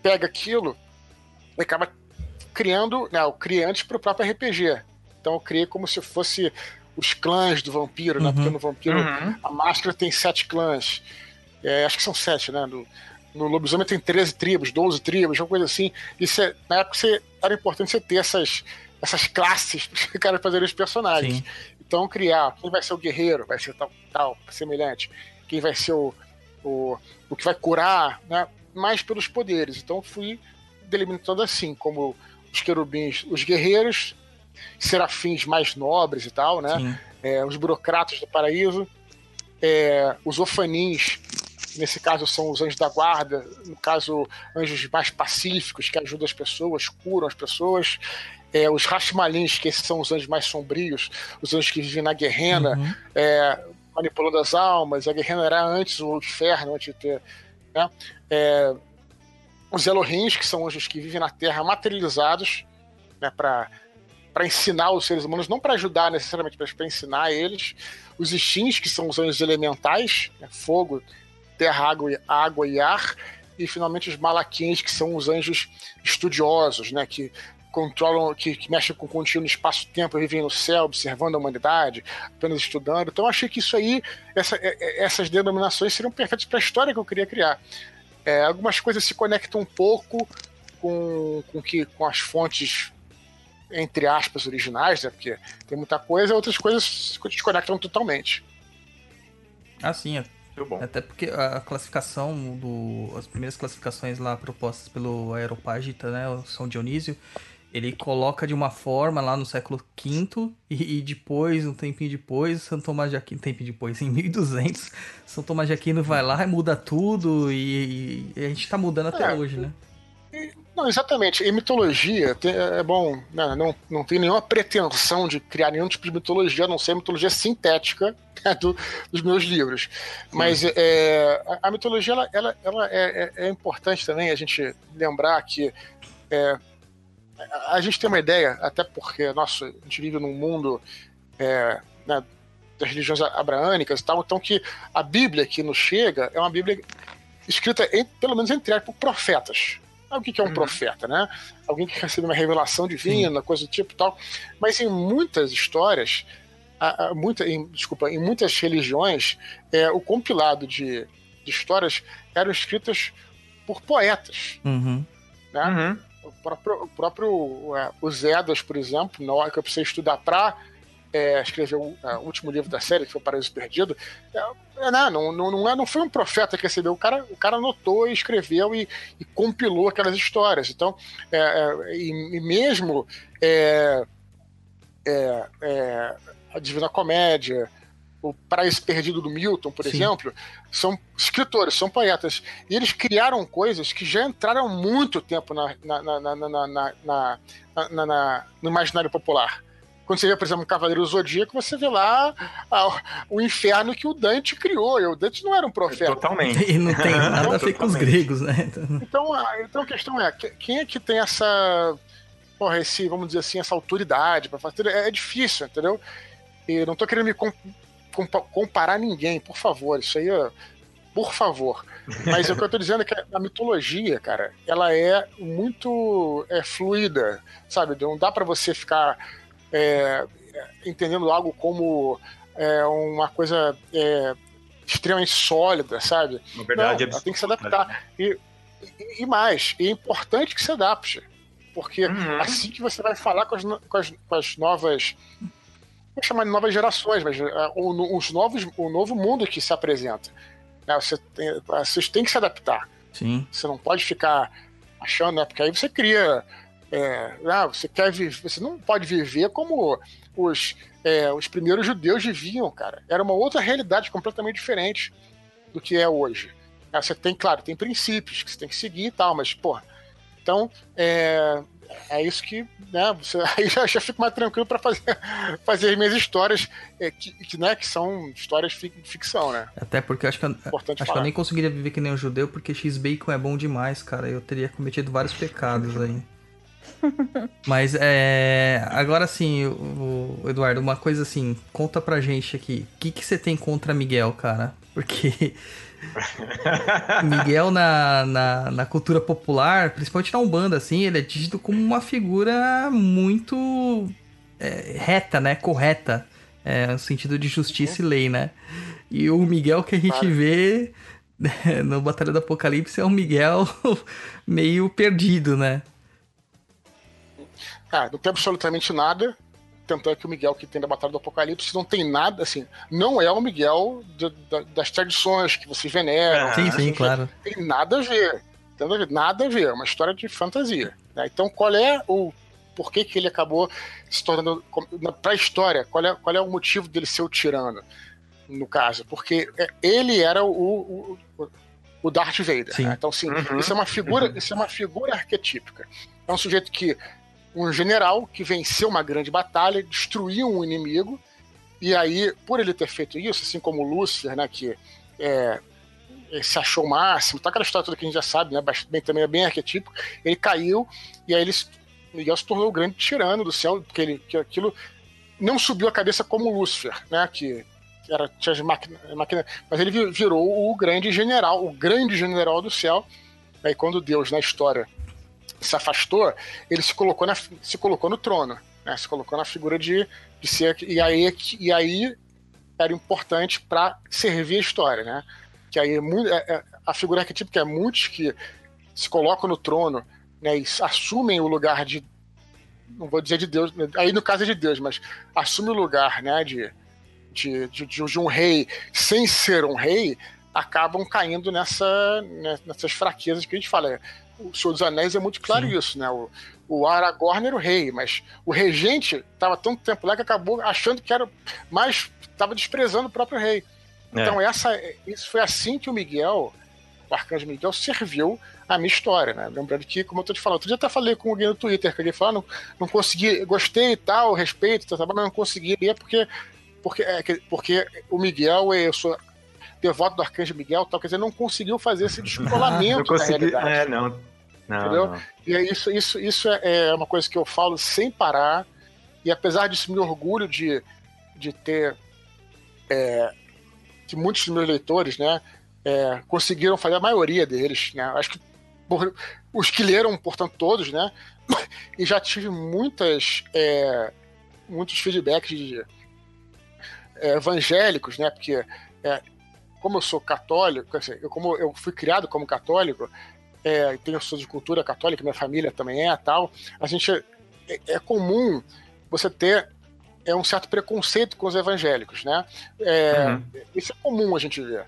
pega aquilo e acaba criando, né, eu criei antes para o próprio RPG. Então eu criei como se fosse os clãs do vampiro, né? Uhum. Porque no vampiro Uhum. a máscara tem sete clãs. É, acho que são sete, né? No, no lobisomem tem 13 tribos, 12 tribos, uma coisa assim. E você, na época você, era importante você ter essas, essas classes para os caras fazerem os personagens. Sim. Então criar quem vai ser o guerreiro, vai ser tal, tal semelhante. Quem vai ser o, o, o que vai curar, né? Mais pelos poderes. Então fui delimitando assim, como os querubins, os guerreiros, serafins mais nobres e tal, né? É, os burocratas do paraíso, é, os ofanins, nesse caso são os anjos da guarda, no caso, anjos mais pacíficos, que ajudam as pessoas, curam as pessoas, é, os Rashmalins, que esses são os anjos mais sombrios, os anjos que vivem na guerrena, Uhum. é, manipulando as almas, a guerrena era antes o inferno, antes de ter. Né? É, os Elohims, que são anjos que vivem na Terra materializados, né, para para ensinar os seres humanos, não para ajudar necessariamente, mas para ensinar eles. Os Ixins, que são os anjos elementais, né, fogo, terra, água, e- água e ar. E finalmente os Malaquins, que são os anjos estudiosos, né, que controlam, que, que mexem com o contínuo espaço-tempo, vivem no céu, observando a humanidade, apenas estudando. Então eu achei que isso aí, essa- é- é- essas denominações seriam perfeitas para a história que eu queria criar. É, algumas coisas se conectam um pouco com, com, que, com as fontes entre aspas, originais, né? Porque tem muita coisa, outras coisas se desconectam totalmente. Ah, sim. é-. Até porque a classificação do. As primeiras classificações lá propostas pelo Aeropagita, né? O São Dionísio, ele coloca de uma forma lá no século V e, e depois, um tempinho depois, São Tomás de Aquino, um tempinho depois, em 1200, São Tomás de Aquino vai lá e muda tudo e, e a gente tá mudando até É, hoje, né? Não, exatamente. Em mitologia, tem- é bom, né, não, não tem nenhuma pretensão de criar nenhum tipo de mitologia, a não ser a mitologia sintética né, do- dos meus livros. Mas é, a, a mitologia, ela, ela, ela é, é- é importante também a gente lembrar que é, a, gente tem uma ideia, até porque nossa, a gente vive num mundo é, né, das religiões abraânicas e tal, então que a Bíblia que nos chega é uma Bíblia escrita, em- pelo menos entre aspas, por profetas. O que que é um Uhum. profeta, né? Alguém que recebe uma revelação divina, coisa do tipo e tal. Mas em muitas histórias, a- a- muita, em, desculpa, em muitas religiões, é, o compilado de, de histórias eram escritas por poetas. Uhum. Né? Uhum. O próprio, o próprio é, os Edas, por exemplo, na hora que eu precisei estudar para escrever o é, o último livro da série, que foi o Paraíso Perdido, é, é, não, não, não, não, é- não foi um profeta que recebeu, o cara, o cara anotou e escreveu e, e compilou aquelas histórias. Então, é, é, e, e mesmo é, é, é, a Divina Comédia, o Paraíso Perdido do Milton, por Sim. exemplo, são escritores, são poetas. E eles criaram coisas que já entraram há muito tempo na, na, na, na, na, na, na- na- na- no imaginário popular. Quando você vê, por exemplo, um Cavaleiro do Zodíaco, você vê lá ah, o inferno que o Dante criou. E o Dante não era um profeta. Totalmente. E não tem nada a ver com os gregos, né? Então, a, então a questão é, que- quem é que tem essa, porra, esse, vamos dizer assim, essa autoridade para fazer? É, é difícil, entendeu? E não tô querendo me comparar ninguém, por favor, isso aí, ó, por favor. Mas o que eu tô dizendo é que a mitologia, cara, ela é muito é, fluida, sabe? Não dá para você ficar é, entendendo algo como é, uma coisa é, extremamente sólida, sabe? Na verdade, Não, ela tem que se adaptar. E, e- e mais, é importante que se adapte. Porque Uhum. assim que você vai falar com as, com as, com as novas. Vou chamar de novas gerações, mas ah, o, os novos, o novo mundo que se apresenta. né? Você tem, vocês têm que se adaptar. Sim. Você não pode ficar achando, né? Porque aí você cria. é, ah, você quer viver. Você não pode viver como os, é, os primeiros judeus viviam, cara. Era uma outra realidade completamente diferente do que é hoje. Ah, Você tem, claro, tem princípios que você tem que seguir e tal, mas, pô. Então, é, é isso que, né, você, aí já, já fico mais tranquilo para fazer, fazer as minhas histórias, é, que, que, né, que são histórias de ficção, né? Até porque eu acho que eu, Importante acho que eu nem conseguiria viver que nem um judeu, porque X-Bacon é bom demais, cara. Eu teria cometido vários pecados aí. Mas é. Agora sim, o, o Eduardo, uma coisa assim, conta pra gente aqui. O que, que você tem contra Miguel, cara? Porque. Miguel na, na, na, cultura popular, principalmente na Umbanda, assim, ele é tido como uma figura muito é, reta, né? Correta. É, no sentido de justiça e lei, né? E o Miguel que a gente claro. vê no Batalha do Apocalipse é um Miguel meio perdido, né? Não tem absolutamente nada. Tanto é que o Miguel que tem da Batalha do Apocalipse não tem nada, assim, não é o Miguel de, de, das tradições que vocês veneram. Ah, sim, sim, claro. Tem nada a ver. Nada a ver, é uma história de fantasia. Né? Então, qual é o. Por que, que ele acabou se tornando. Pra história, qual é, qual é o motivo dele ser o tirano? No caso, porque é, ele era o, o, o Darth Vader. Né? Então, sim, uhum. isso é uma figura, uhum. isso é uma figura arquetípica. É um sujeito que um general que venceu uma grande batalha, destruiu um inimigo, e aí, por ele ter feito isso, assim como Lúcifer, né, que é, se achou o máximo, tá aquela história toda que a gente já sabe, né, bem, também é bem arquetípico, ele caiu, e aí ele, Miguel se tornou o grande tirano do céu, porque ele, que aquilo não subiu a cabeça como Lúcifer, né, que era, tinha as máquinas, máquina, mas ele virou o grande general, o grande general do céu, aí quando Deus, na história, se afastou, ele se colocou, na, se colocou no trono, né? se colocou na figura de, de ser. E aí, e aí era importante para servir a história. Né? Que aí é, é, a figura arquetípica é muitos que se colocam no trono né, e assumem o lugar de. Não vou dizer de Deus, aí no caso é de Deus, mas assume o lugar né, de, de, de, de um rei sem ser um rei, acabam caindo nessa, né, nessas fraquezas que a gente fala o Senhor dos Anéis é muito claro Sim. isso, né? O, o Aragorn era o rei, mas o regente estava tanto tempo lá que acabou achando que era mais. estava desprezando o próprio rei. É. Então, essa, isso foi assim que o Miguel, o arcanjo Miguel, serviu a minha história, né? Lembrando que, como eu tô te falando, outro dia até falei com alguém no Twitter, que ele falou, ah, não, não consegui, gostei e tal, respeito, tá, mas não consegui ler porque, porque, é, porque o Miguel, eu sou devoto do Arcanjo Miguel, tal, quer dizer, não conseguiu fazer esse descolamento não consegui, da realidade. É, não, não, entendeu? Não. E é isso, isso, isso é, é uma coisa que eu falo sem parar. E apesar disso, me orgulho de, de ter. É, que muitos dos meus leitores, né, é, conseguiram fazer a maioria deles, né? Acho que por, os que leram, portanto, todos, né? E já tive muitas, é, muitos feedbacks de é, evangélicos, né? Porque é, como eu sou católico, eu, como eu fui criado como católico, é, tenho sou de cultura católica, minha família também é tal, a gente é, é comum você ter é um certo preconceito com os evangélicos, né? É, uhum. Isso é comum a gente ver.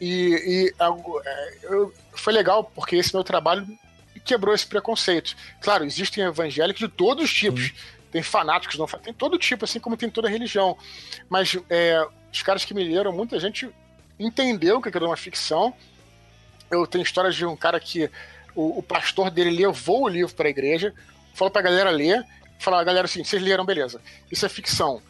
E, e é, eu, foi legal porque esse meu trabalho quebrou esse preconceito. Claro, existem evangélicos de todos os tipos. Uhum. Tem fanáticos, não tem todo tipo, assim como tem toda religião. Mas é, os caras que me leram, muita gente entendeu que era uma ficção eu tenho histórias de um cara que o, o pastor dele levou o livro para a igreja, falou para a galera ler, falou: a galera assim, vocês leram, beleza. Isso é ficção.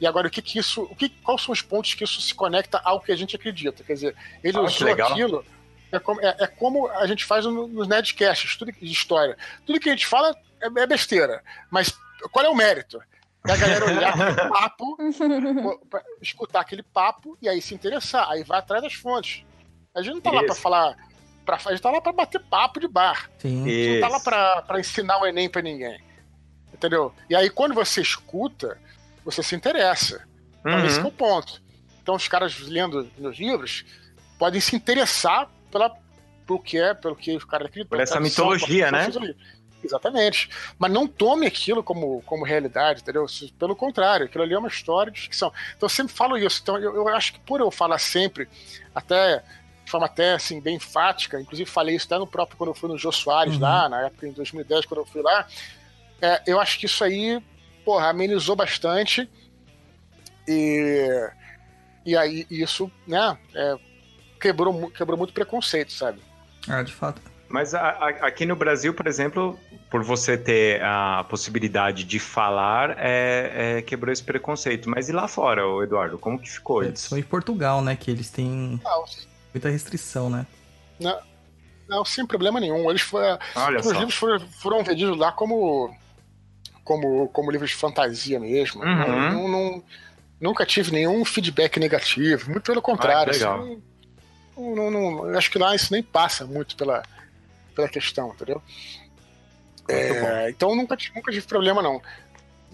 E agora, o que que isso. O que, quais são os pontos que isso se conecta ao que a gente acredita? Quer dizer, ele ah, usou aquilo. É como, é, é como, a gente faz nos Nerdcasts, tudo de história. Tudo que a gente fala é, é besteira. Mas qual é o mérito? É a galera olhar aquele papo, escutar aquele papo e aí se interessar. Aí vai atrás das fontes. A gente não tá Isso. lá pra falar. Pra, a gente tá lá pra bater papo de bar. Sim. A gente não tá lá pra, pra ensinar o Enem pra ninguém. Entendeu? E aí, quando você escuta, você se interessa. Então, uhum. esse é o ponto. Então, os caras lendo meus livros podem se interessar pela, pelo que é, pelo que os caras acreditam. Por essa mitologia, né? Exatamente. Mas não tome aquilo como, como realidade, entendeu? Pelo contrário, aquilo ali é uma história de ficção. Então eu sempre falo isso. Então eu, eu acho que por eu falar sempre, até de forma até assim, bem enfática, inclusive falei isso até no próprio quando eu fui no Jô Soares uhum. lá, na época em 2010, quando eu fui lá. É, eu acho que isso aí, porra, amenizou bastante. E, e aí isso, né, é, quebrou, quebrou muito preconceito, sabe? Ah, de fato. Mas a, a, aqui no Brasil, por exemplo, por você ter a possibilidade de falar, é, é, quebrou esse preconceito. Mas e lá fora, Eduardo? Como que ficou é, isso? Foi em Portugal, né? Que eles têm. Muita restrição, né? Não, Não, sem problema nenhum. Eles foram, os livros foram, foram vendidos lá como, como, como livros de fantasia mesmo. Uhum. Não- não- nunca tive nenhum feedback negativo, muito pelo contrário. Ah, legal. assim, não- não- não- eu acho que lá isso nem passa muito pela, pela questão, entendeu? É, então nunca, tive- nunca tive problema, não.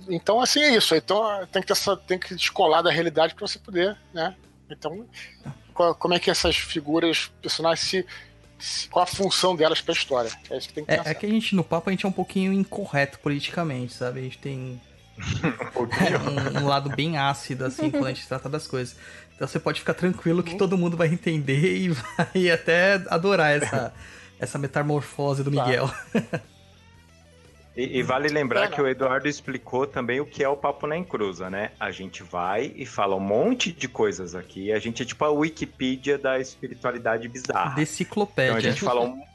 Então, assim, é isso. Então tem que, ter essa, tem que descolar da realidade para você poder, né? Então, qual- como é que essas figuras, personagens, se, se- qual a função delas pra história? É isso que tem que pensar. É, é que a gente, no papo, a gente é um pouquinho incorreto politicamente, sabe? A gente tem um, um lado bem ácido, assim, quando a gente trata das coisas. Então você pode ficar tranquilo que todo mundo vai entender e vai até adorar essa, essa metamorfose do Miguel. E, e vale lembrar É, que o Eduardo explicou também o que é o Papo na Encruza, né? A gente vai e fala um monte de coisas aqui. A gente é tipo a Wikipedia da espiritualidade bizarra. Deciclopédia. Então a gente fala um.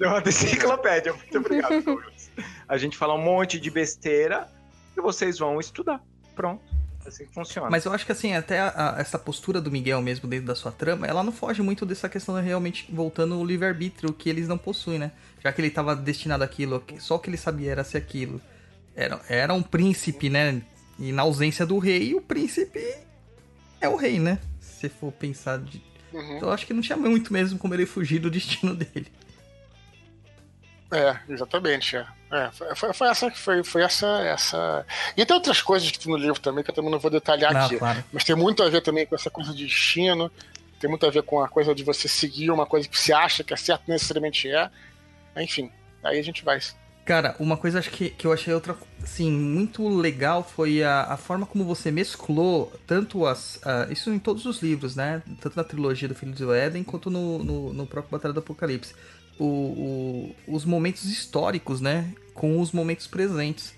É uma enciclopédia, muito obrigado. A gente fala um monte de besteira e vocês vão estudar. Pronto. Assim que funciona. Mas eu acho que assim, até a- a- essa postura do Miguel mesmo dentro da sua trama, ela não foge muito dessa questão de realmente voltando o livre-arbítrio que eles não possuem, né? Já que ele estava destinado àquilo, só o que ele sabia era ser aquilo. Era, era um príncipe, né? E na ausência do rei, o príncipe é o rei, né? Se for pensar de... Uhum. Então eu acho que não tinha muito mesmo como ele fugir do destino dele. É, exatamente. É. É, foi, foi- essa que foi, foi essa, essa. E tem outras coisas que tem no livro também que eu também não vou detalhar Não, aqui. claro. Mas tem muito a ver também com essa coisa de destino, tem muito a ver com a coisa de você seguir uma coisa que você acha que é certo, necessariamente é. Enfim, aí a gente vai. Cara, uma coisa acho que, que eu achei outra, assim, muito legal foi a, a forma como você mesclou tanto as. ah, isso em todos os livros, né? Tanto na trilogia do Filho do Éden quanto no, no, no próprio Batalha do Apocalipse. O, o- os momentos históricos, né? Com os momentos presentes.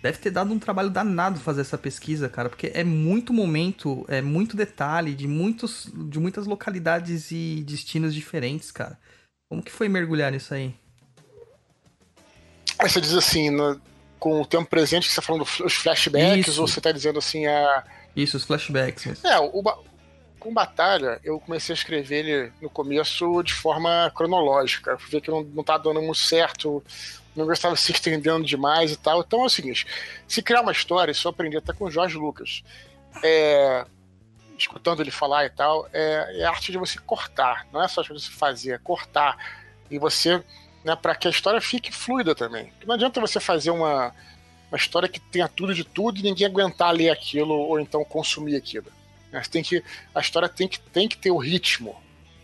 Deve ter dado um trabalho danado fazer essa pesquisa, cara, porque é muito momento, é muito detalhe de, muitos, de muitas localidades e destinos diferentes, cara. Como que foi mergulhar nisso aí? Aí você diz assim, no- com o tempo presente que você está falando dos flashbacks, Isso. ou você está dizendo assim, a. Isso, os flashbacks. É, o, com Batalha, eu comecei a escrever ele no começo de forma cronológica. Eu vi que não, não tá dando muito certo, o negócio estava se estendendo demais e tal. Então é o seguinte: se criar uma história, isso eu aprendi até com o Jorge Lucas. É, escutando ele falar e tal, é, é a arte de você cortar, não é só de você fazer, é cortar. E você, né, para que a história fique fluida também. Não adianta você fazer uma, uma história que tenha tudo de tudo e ninguém aguentar ler aquilo ou então consumir aquilo. Tem que, a história tem que, tem que ter o ritmo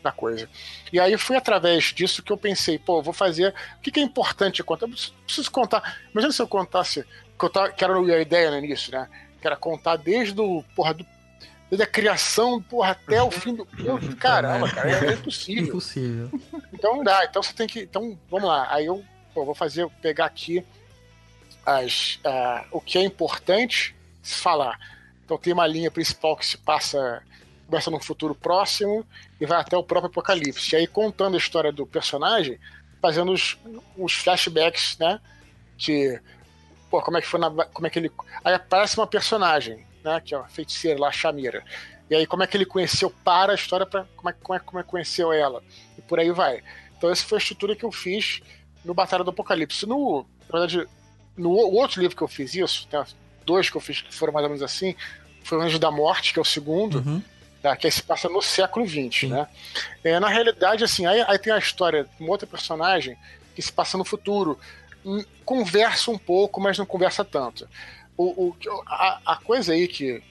da coisa. E aí foi através disso que eu pensei, pô, eu vou fazer. O que, que é importante contar? Eu preciso, contar. Imagina se eu contasse. Que, eu tava, que era a ideia no início, né? Que era contar desde o. Porra, do, desde a criação, porra, até o fim do. Caramba, cara, é impossível. Impossível. Então não dá. Então você tem que. Então, vamos lá. Aí eu pô, vou fazer, pegar aqui as, ah, o que é importante se falar. Então tem uma linha principal que se passa, começa num futuro próximo e vai até o próprio apocalipse. E aí contando a história do personagem, fazendo os, os flashbacks, né? Que. Pô, como é que foi na. Como é que ele. Aí aparece uma personagem, né? Que é a feiticeira lá, a Shamira. E aí, como é que ele conheceu para a história, pra, como, é, como, é, como é que conheceu ela? E por aí vai. Então, essa foi a estrutura que eu fiz no Batalha do Apocalipse. No, na verdade, no outro livro que eu fiz isso, dois que eu fiz que foram mais ou menos assim, foi o Anjo da Morte, que é o segundo, Uhum. tá, que aí se passa no século XX, Sim. né? É, na realidade, assim, aí, aí tem a história de uma outra personagem que se passa no futuro. Hum, Conversa um pouco, mas não conversa tanto. O, o, a, a coisa aí que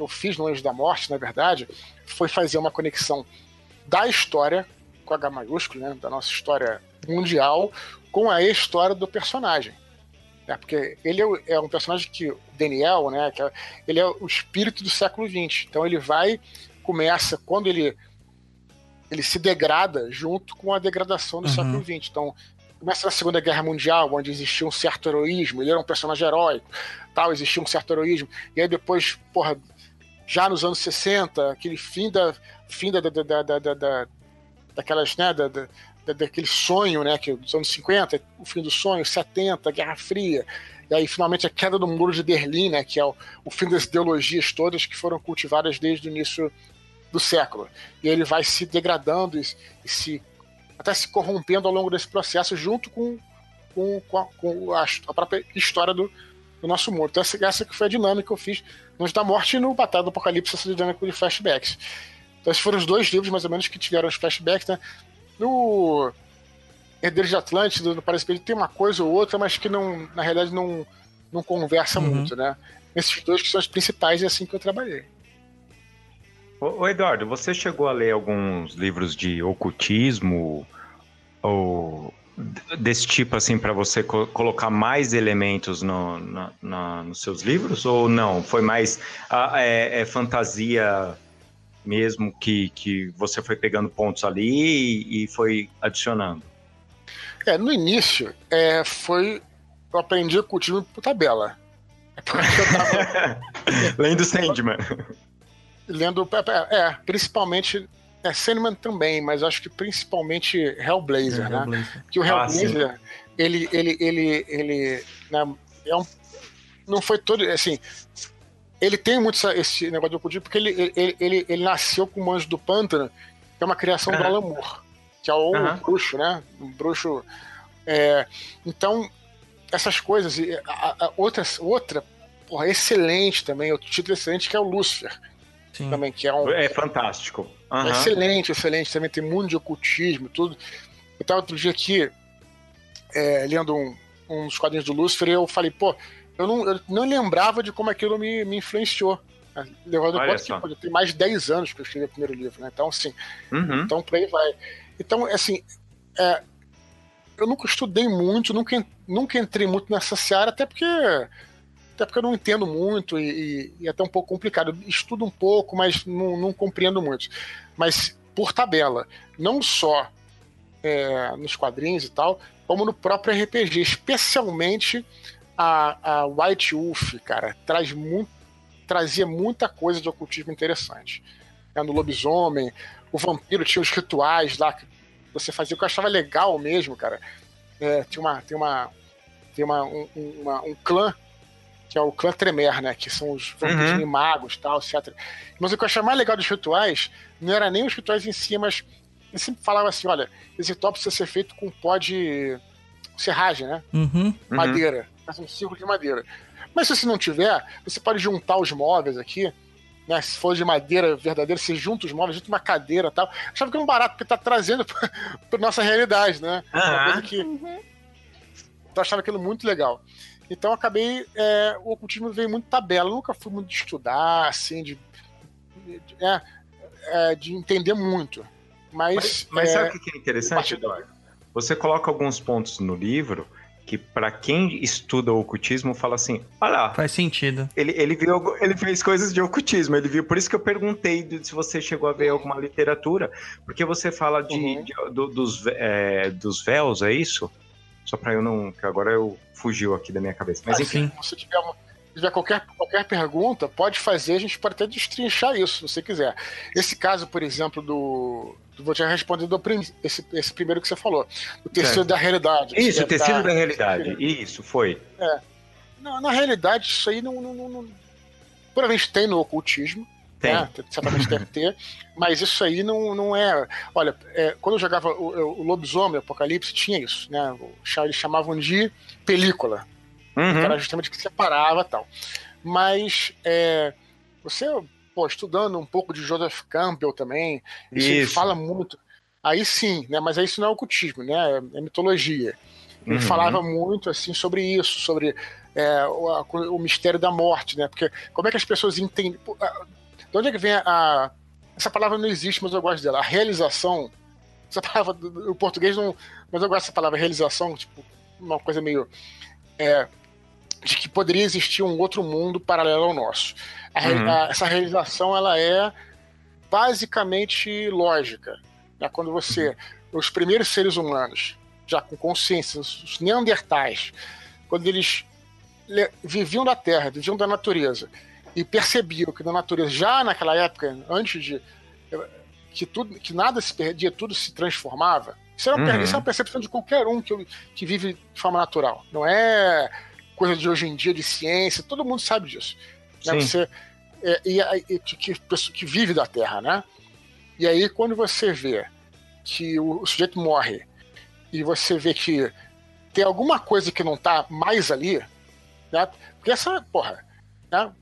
eu fiz no Anjo da Morte, na verdade, foi fazer uma conexão da história, com H maiúsculo, né, da nossa história mundial, com a história do personagem. É, porque ele é, é um personagem que, o Daniel, né, que é- ele é o espírito do século XX. Então ele vai, começa, quando ele, ele se degrada junto com a degradação do Uhum. século XX. Então começa na Segunda Guerra Mundial, onde existia um certo heroísmo, ele era um personagem heróico, tal, existia um certo heroísmo. E aí depois, porra, já nos anos 60, aquele fim da fim da, da, da, da, da- da- daquelas, né, da, da- daquele sonho, né, que dos anos 50, o fim do sonho, 70, Guerra Fria, e aí finalmente a queda do muro de Berlim, né, que é o, o fim das ideologias todas que foram cultivadas desde o início do século. E ele vai se degradando e, e se até se corrompendo ao longo desse processo, junto com, com, com, a, com a, a, própria história do, do, nosso mundo. Então, essa, essa que foi a dinâmica que eu fiz no da Morte e no Batalha do Apocalipse, essa dinâmica de flashbacks. Então, esses foram os dois livros, mais ou menos, que tiveram os flashbacks, né? No Herdeiros de Atlântida, no Parece tem uma coisa ou outra, mas que não, na realidade não, não conversa uhum. muito, né? Esses dois que são os principais, é assim que eu trabalhei. Ô, Eduardo, você chegou a ler alguns livros de ocultismo ou desse tipo assim para você co colocar mais elementos no, no, no, nos seus livros ou não? Foi mais a, é, é, fantasia mesmo que, que você foi pegando pontos ali e, e foi adicionando? É, no início é, foi eu aprendi ocultismo por tabela. É porque eu tava... Lendo Sandman lendo. É, é, principalmente. É, Sandman também, mas acho que principalmente Hellblazer, é, né? Hellblazer. Que o ah, Hellblazer, ah, ele, ele, ele, ele, né, é um, não foi todo, assim, ele tem muito esse negócio do ocultismo porque ele, ele, ele, ele, nasceu com o Manjo do Pântano, que é uma criação do Alan Moore, que é o um bruxo, né? Um bruxo. É, então, essas coisas, a, a, outra, outra porra, excelente também, outro título excelente que é o Lúcifer Sim. também, que é um. É fantástico. Uhum. excelente, excelente. Também tem mundo de ocultismo, tudo. Eu tava outro dia aqui é, lendo um, uns quadrinhos do Lúcifer e eu falei, pô, eu não, eu não lembrava de como aquilo me, me influenciou. Né? Levando em conta que pô, tem mais de 10 anos que eu escrevi o primeiro livro, né? Então, assim, uhum. então por aí vai. Então, assim, é, eu nunca estudei muito, nunca, nunca entrei muito nessa seara, até porque até porque eu não entendo muito e, e, e é até um pouco complicado. Eu estudo um pouco, mas não, não compreendo muito. Mas por tabela, não só é, nos quadrinhos e tal, como no próprio RPG, especialmente a, a White Wolf, cara, traz muito, trazia muita coisa de ocultismo interessante. É, no lobisomem, o vampiro tinha os rituais lá que você fazia, o que eu achava legal mesmo, cara. É, tinha uma, tem uma, tem uma, um, uma, um clã que é o clã Tremer, né? Que são os vampiros uhum. magos tal, etc. Mas o que eu achava mais legal dos rituais não era nem os rituais em si, mas ele sempre falava assim: olha, esse ritual precisa ser feito com pó de serragem, né? Uhum. Madeira. Um círculo de madeira. Mas se você não tiver, você pode juntar os móveis aqui. Né, se for de madeira verdadeira, você junta os móveis, junta uma cadeira e tal. Achava que era um barato, porque tá trazendo pra, pra nossa realidade, né? Uhum. Uma coisa que. Uhum. Então eu achava aquilo muito legal. Então acabei. É, o ocultismo veio muito tabela. Eu nunca fui muito de estudar, assim, de. de, é, é, de entender muito. Mas. Mas, mas sabe é, o que é interessante, Eduardo? Você coloca alguns pontos no livro que para quem estuda o ocultismo fala assim, olha faz sentido. Ele, ele viu, ele fez coisas de ocultismo, ele viu, por isso que eu perguntei se você chegou a ver alguma literatura, porque você fala de, uhum. de do, dos, é, dos véus, é isso? Só para eu não. que agora eu fugiu aqui da minha cabeça. Mas enfim. Se você tiver, uma, tiver qualquer, qualquer pergunta, pode fazer, a gente pode até destrinchar isso, se você quiser. Esse caso, por exemplo, do. Vou te responder do esse, esse primeiro que você falou. O tecido da realidade. Isso, o tecido da, da realidade. Isso, foi. É. Não, na realidade, isso aí não, não, não, não. Provavelmente tem no ocultismo. Tem. Né? Certamente deve ter. Mas isso aí não, não é. Olha, é, quando eu jogava o, o Lobisomem, Apocalipse, tinha isso, né? Eles chamavam de película. Uhum. Era justamente que separava tal. Mas é, você, pô, estudando um pouco de Joseph Campbell também, isso. fala muito. Aí sim, né? Mas isso não é ocultismo, né? É mitologia. Ele uhum. falava muito assim sobre isso, sobre é, o, a, o, mistério da morte, né? Porque como é que as pessoas entendem. De onde é que vem a, a, Essa palavra não existe, mas eu gosto dela. A realização. Essa palavra, o português não. Mas eu gosto dessa palavra realização, tipo, uma coisa meio. É, de que poderia existir um outro mundo paralelo ao nosso. Uhum. A, essa realização, ela é basicamente lógica. Né? Quando você. Os primeiros seres humanos, já com consciência, os neandertais, quando eles viviam da terra, viviam da natureza, e percebiam que na natureza, já naquela época, antes de. que, tudo, que nada se perdia, tudo se transformava. Isso é, uma, uhum. isso é uma percepção de qualquer um que, que vive de forma natural. Não é coisa de hoje em dia, de ciência, todo mundo sabe disso. Né? Você, é, e, e, que, que, que vive da Terra, né? E aí, quando você vê que o, o sujeito morre e você vê que tem alguma coisa que não tá mais ali, né? Porque essa, porra, né?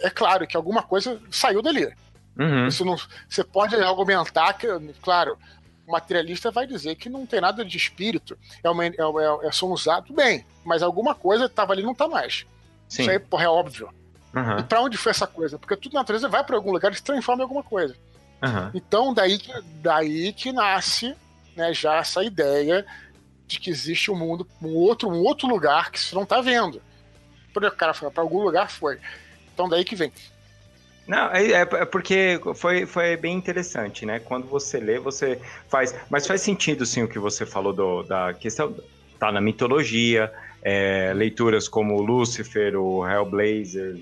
É claro que alguma coisa saiu dali. Uhum. Você, não, você pode argumentar que, claro, o materialista vai dizer que não tem nada de espírito, é, uma, é, é, é só usado, bem, mas alguma coisa estava ali e não está mais. Sim. Isso aí, porra, é óbvio. Uhum. E para onde foi essa coisa? Porque tudo na natureza vai para algum lugar e se transforma em alguma coisa. Uhum. Então, daí, daí que nasce né, já essa ideia de que existe um mundo, um outro, um outro lugar que você não está vendo. Porque o cara foi para algum lugar, foi. Então, daí que vem. Não, é, é porque foi, foi bem interessante, né? Quando você lê, você faz. Mas faz sentido, sim, o que você falou do, da questão. Tá na mitologia, é, leituras como Lúcifer, o Hellblazer,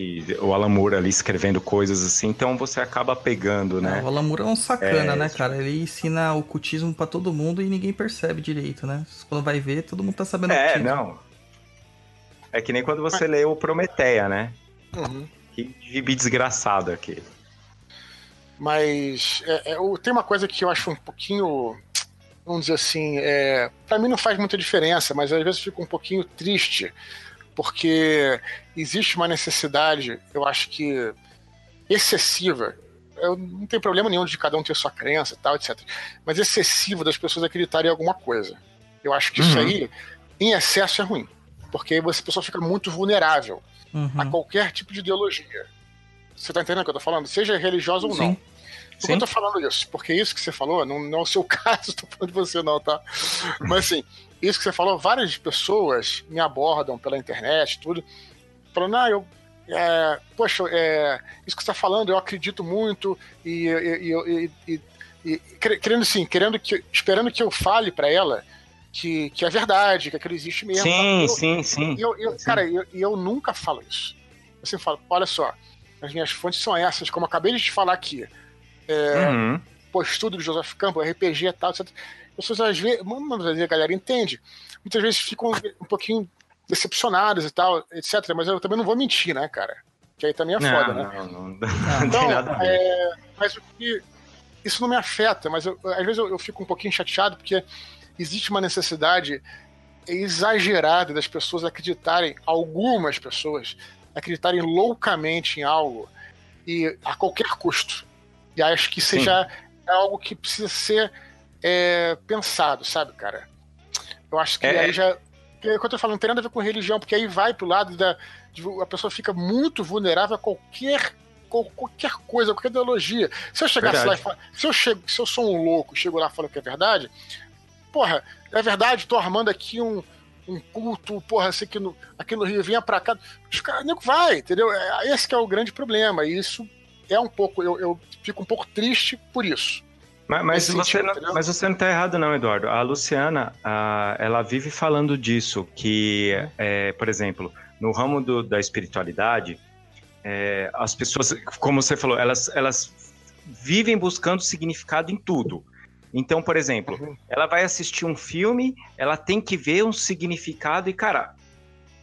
e o Alan Moore ali escrevendo coisas assim, então você acaba pegando, né? É, o Alan Moore é um sacana, É, né, cara? Ele ensina ocultismo pra todo mundo e ninguém percebe direito, né? Quando vai ver, todo mundo tá sabendo É, não. É que nem quando você lê o Prometeia, né? Uhum. Que gibi desgraçado aquele. Mas é, é, tem uma coisa que eu acho um pouquinho, vamos dizer assim, é, para mim não faz muita diferença, mas às vezes fico um pouquinho triste, porque existe uma necessidade, eu acho que excessiva. Eu não tem problema nenhum de cada um ter sua crença e tal, etc. Mas excessiva das pessoas acreditarem em alguma coisa. Eu acho que isso Uhum. aí, em excesso, é ruim. Porque você, a pessoa fica muito vulnerável Uhum. a qualquer tipo de ideologia. Você tá entendendo o que eu tô falando? Seja religiosa ou não. Sim. Por que eu tô falando isso? Porque isso que você falou, não, não é o seu caso, tô falando de você não, tá? Mas assim, isso que você falou, várias pessoas me abordam pela internet, tudo, falando, ah, eu. é, poxa, é, isso que você tá falando, eu acredito muito, e, e, e- e- quer- querendo assim, querendo que, esperando que eu fale pra ela que, que é verdade, que aquilo existe mesmo. Sim, Eu- sim, sim. eu, eu- Sim. cara, eu, e eu nunca falo isso. Eu sempre falo, olha só, as minhas fontes são essas, como eu acabei de te falar aqui. Uhum. Pô, estudo de Joseph Campbell, RPG e tal, etc. As pessoas às vezes, muitas vezes a galera entende, muitas vezes ficam um pouquinho decepcionadas e tal, etc. Mas eu também não vou mentir, né, cara? Que aí também é Não, foda, né? não, não, não Então, tem nada a ver. é, mas o que- isso não me afeta, mas eu- às vezes eu, eu fico um pouquinho chateado porque existe uma necessidade exagerada das pessoas acreditarem, algumas pessoas, acreditarem loucamente em algo e a qualquer custo. E acho que já é algo que precisa ser é, pensado, sabe, cara? Eu acho que É- aí já. que, Quando eu falo, não tem nada a ver com religião, porque aí vai pro lado da. de- a pessoa fica muito vulnerável a qualquer. qual- Qualquer coisa, qualquer ideologia. Se eu chegasse lá e Verdade. falar, se eu, chego, se eu sou um louco, chego lá falando que é verdade, porra, é verdade, tô armando aqui um, um culto, porra, assim, aqui no, aqui no Rio, venha pra cá. Os caras, nego, vai, entendeu? É, Esse que é o grande problema. E isso é um pouco, eu, eu fico um pouco triste por isso. Mas, mas você sentido, não, mas você não tá errado não, Eduardo. A Luciana, ah, ela vive falando disso, que, é, por exemplo, no ramo do- da espiritualidade, é, as pessoas, como você falou, elas, elas vivem buscando significado em tudo. Então, por exemplo, Uhum. ela vai assistir um filme, ela tem que ver um significado e, cara,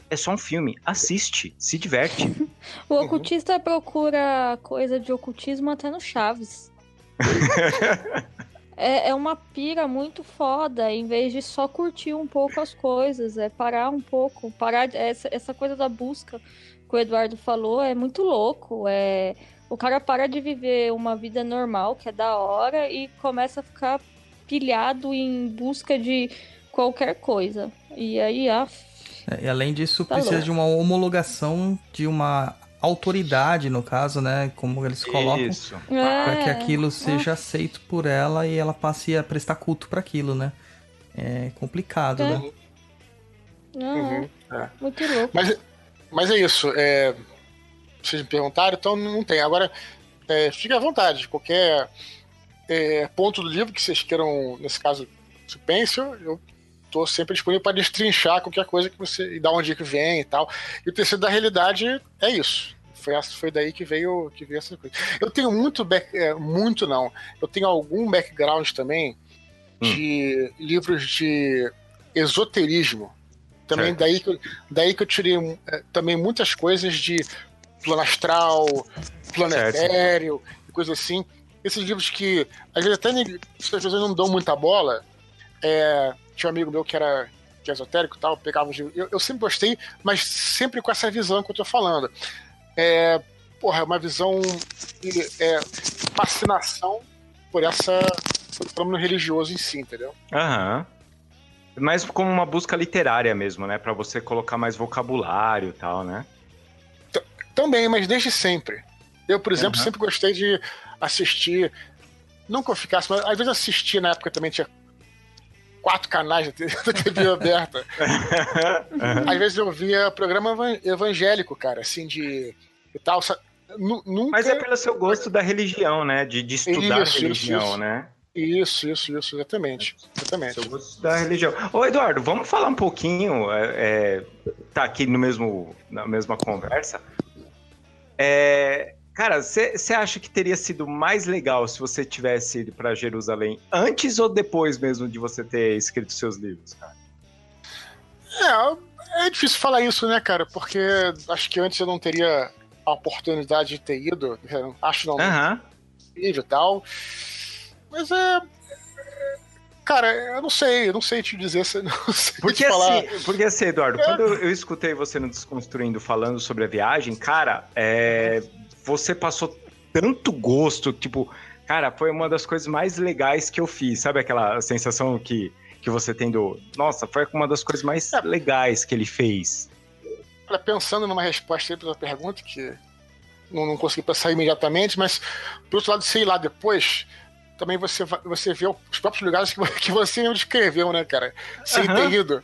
é só um filme. Assiste, se diverte. O Uhum. ocultista procura coisa de ocultismo até no Chaves. é, é uma pira muito foda, em vez de só curtir um pouco as coisas, é parar um pouco, parar essa, essa coisa da busca que o Eduardo falou é muito louco, é o cara para de viver uma vida normal, que é da hora, e começa a ficar pilhado em busca de qualquer coisa. E aí, ah, É, E além disso, Tá precisa louco. de uma homologação de uma autoridade, no caso, né? Como eles colocam. Isso. Para que é, aquilo seja aceito por ela e ela passe a prestar culto para aquilo, né? É complicado, É. né? não, Uhum, é. muito louco. Mas, mas é isso. É, vocês me perguntaram, então não tem. Agora, é, fique à vontade. Qualquer é, ponto do livro que vocês queiram, nesse caso, se pense, eu- tô sempre disponível para destrinchar qualquer coisa que você. e da onde que vem e tal. E o terceiro da realidade é isso. Foi, foi daí que veio, que veio essa coisa. Eu tenho muito, back, é, muito não. Eu tenho algum background também de livros de esoterismo. Também daí que, eu, daí que eu tirei é, também muitas coisas de plano astral, plano Certo. etéreo e coisa assim. esses livros que às vezes até as pessoas não dão muita bola. É, tinha um amigo meu que era que é esotérico e tal, pegava os livros. Eu, eu, sempre gostei, mas sempre com essa visão que eu tô falando. É, porra, é uma visão de é, fascinação por essa fenômeno religioso em si, entendeu? Aham. Mais como uma busca literária mesmo, né? Para você colocar mais vocabulário e tal, né? Também, mas desde sempre. Eu, por exemplo, uhum. sempre gostei de assistir. Não que eu ficasse, mas às vezes assistia na época também tinha quatro canais da TV aberta. uhum. Às vezes eu via programa evangélico, cara, assim, de. e tal. Nunca... Mas é pelo seu gosto da religião, né? De, de estudar isso, religião, isso, né? Isso, isso, isso, exatamente. exatamente. Seu gosto da religião. Ô, Eduardo, vamos falar um pouquinho. É, é, tá aqui no mesmo, na mesma conversa. É, Cara, você acha que teria sido mais legal se você tivesse ido para Jerusalém antes ou depois mesmo de você ter escrito seus livros, cara? É, é difícil falar isso, né, cara? Porque acho que antes eu não teria a oportunidade de ter ido. Acho não. Uhum. E tal. Mas é. Cara, eu não sei, eu não sei te dizer, não sei porque te falar. Assim, porque assim, Eduardo, é. quando eu, escutei você no Desconstruindo falando sobre a viagem, cara, é, você passou tanto gosto, tipo, cara, foi uma das coisas mais legais que eu fiz. Sabe aquela sensação que, que você tem do. Nossa, foi uma das coisas mais é. legais que ele fez. Pensando numa resposta aí pra pergunta, que não, não consegui pensar imediatamente, mas, por outro lado, sei lá, depois, também você, você vê os próprios lugares que, que você mesmo descreveu, né, cara? Sem uhum. ter ido.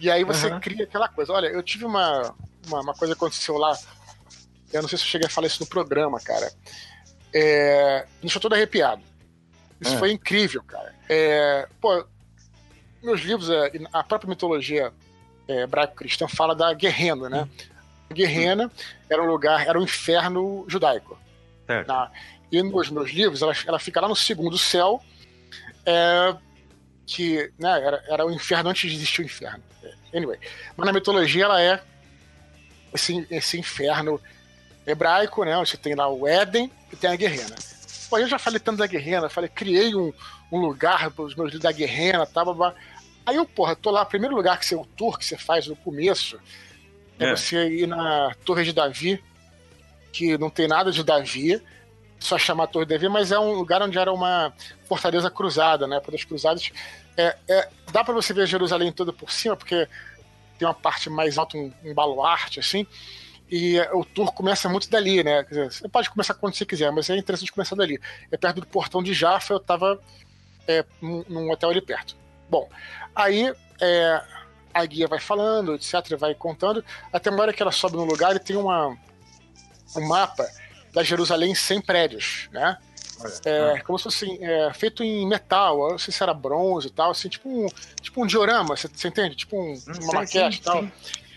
E aí você uhum. cria aquela coisa. Olha, eu tive uma, uma, uma coisa que aconteceu lá eu não sei se eu cheguei a falar isso no programa, cara. É, me deixou todo arrepiado. Isso é. foi incrível, cara. É, pô, meus livros, é, a própria mitologia é, hebraico-cristã fala da Guerrena, né? A Guerrena era um lugar, era um inferno judaico. Tá? E nos meus livros, ela, ela fica lá no segundo céu, é, que né, era, era o inferno antes de existir o inferno. Anyway, mas na mitologia ela é esse, esse inferno hebraico, né? Você tem lá o Éden e tem a Guerrena. Pô, eu já falei tanto da Guerrena, falei, criei um, um lugar para os meus livros da Guerrena, tá, babá. Aí eu, porra, tô lá, primeiro lugar que você, o tour que você faz no começo é, é você ir na Torre de Davi, que não tem nada de Davi, só chamar Torre de Davi, mas é um lugar onde era uma fortaleza cruzada, né? Para as cruzadas. É, é, dá para você ver Jerusalém toda por cima, porque tem uma parte mais alta, um, um baluarte, assim. E o tour começa muito dali, né? Dizer, você pode começar quando você quiser, mas é interessante começar dali. É perto do portão de Jaffa, eu tava é, num hotel ali perto. Bom, aí é, a guia vai falando, etc., vai contando, até uma hora que ela sobe no lugar e tem uma, um mapa da Jerusalém sem prédios, né? É, como se fosse é, feito em metal, não sei se era bronze e tal, assim, tipo um, tipo um diorama, você, você entende? Tipo um, uma sim, maquete e tal. Sim.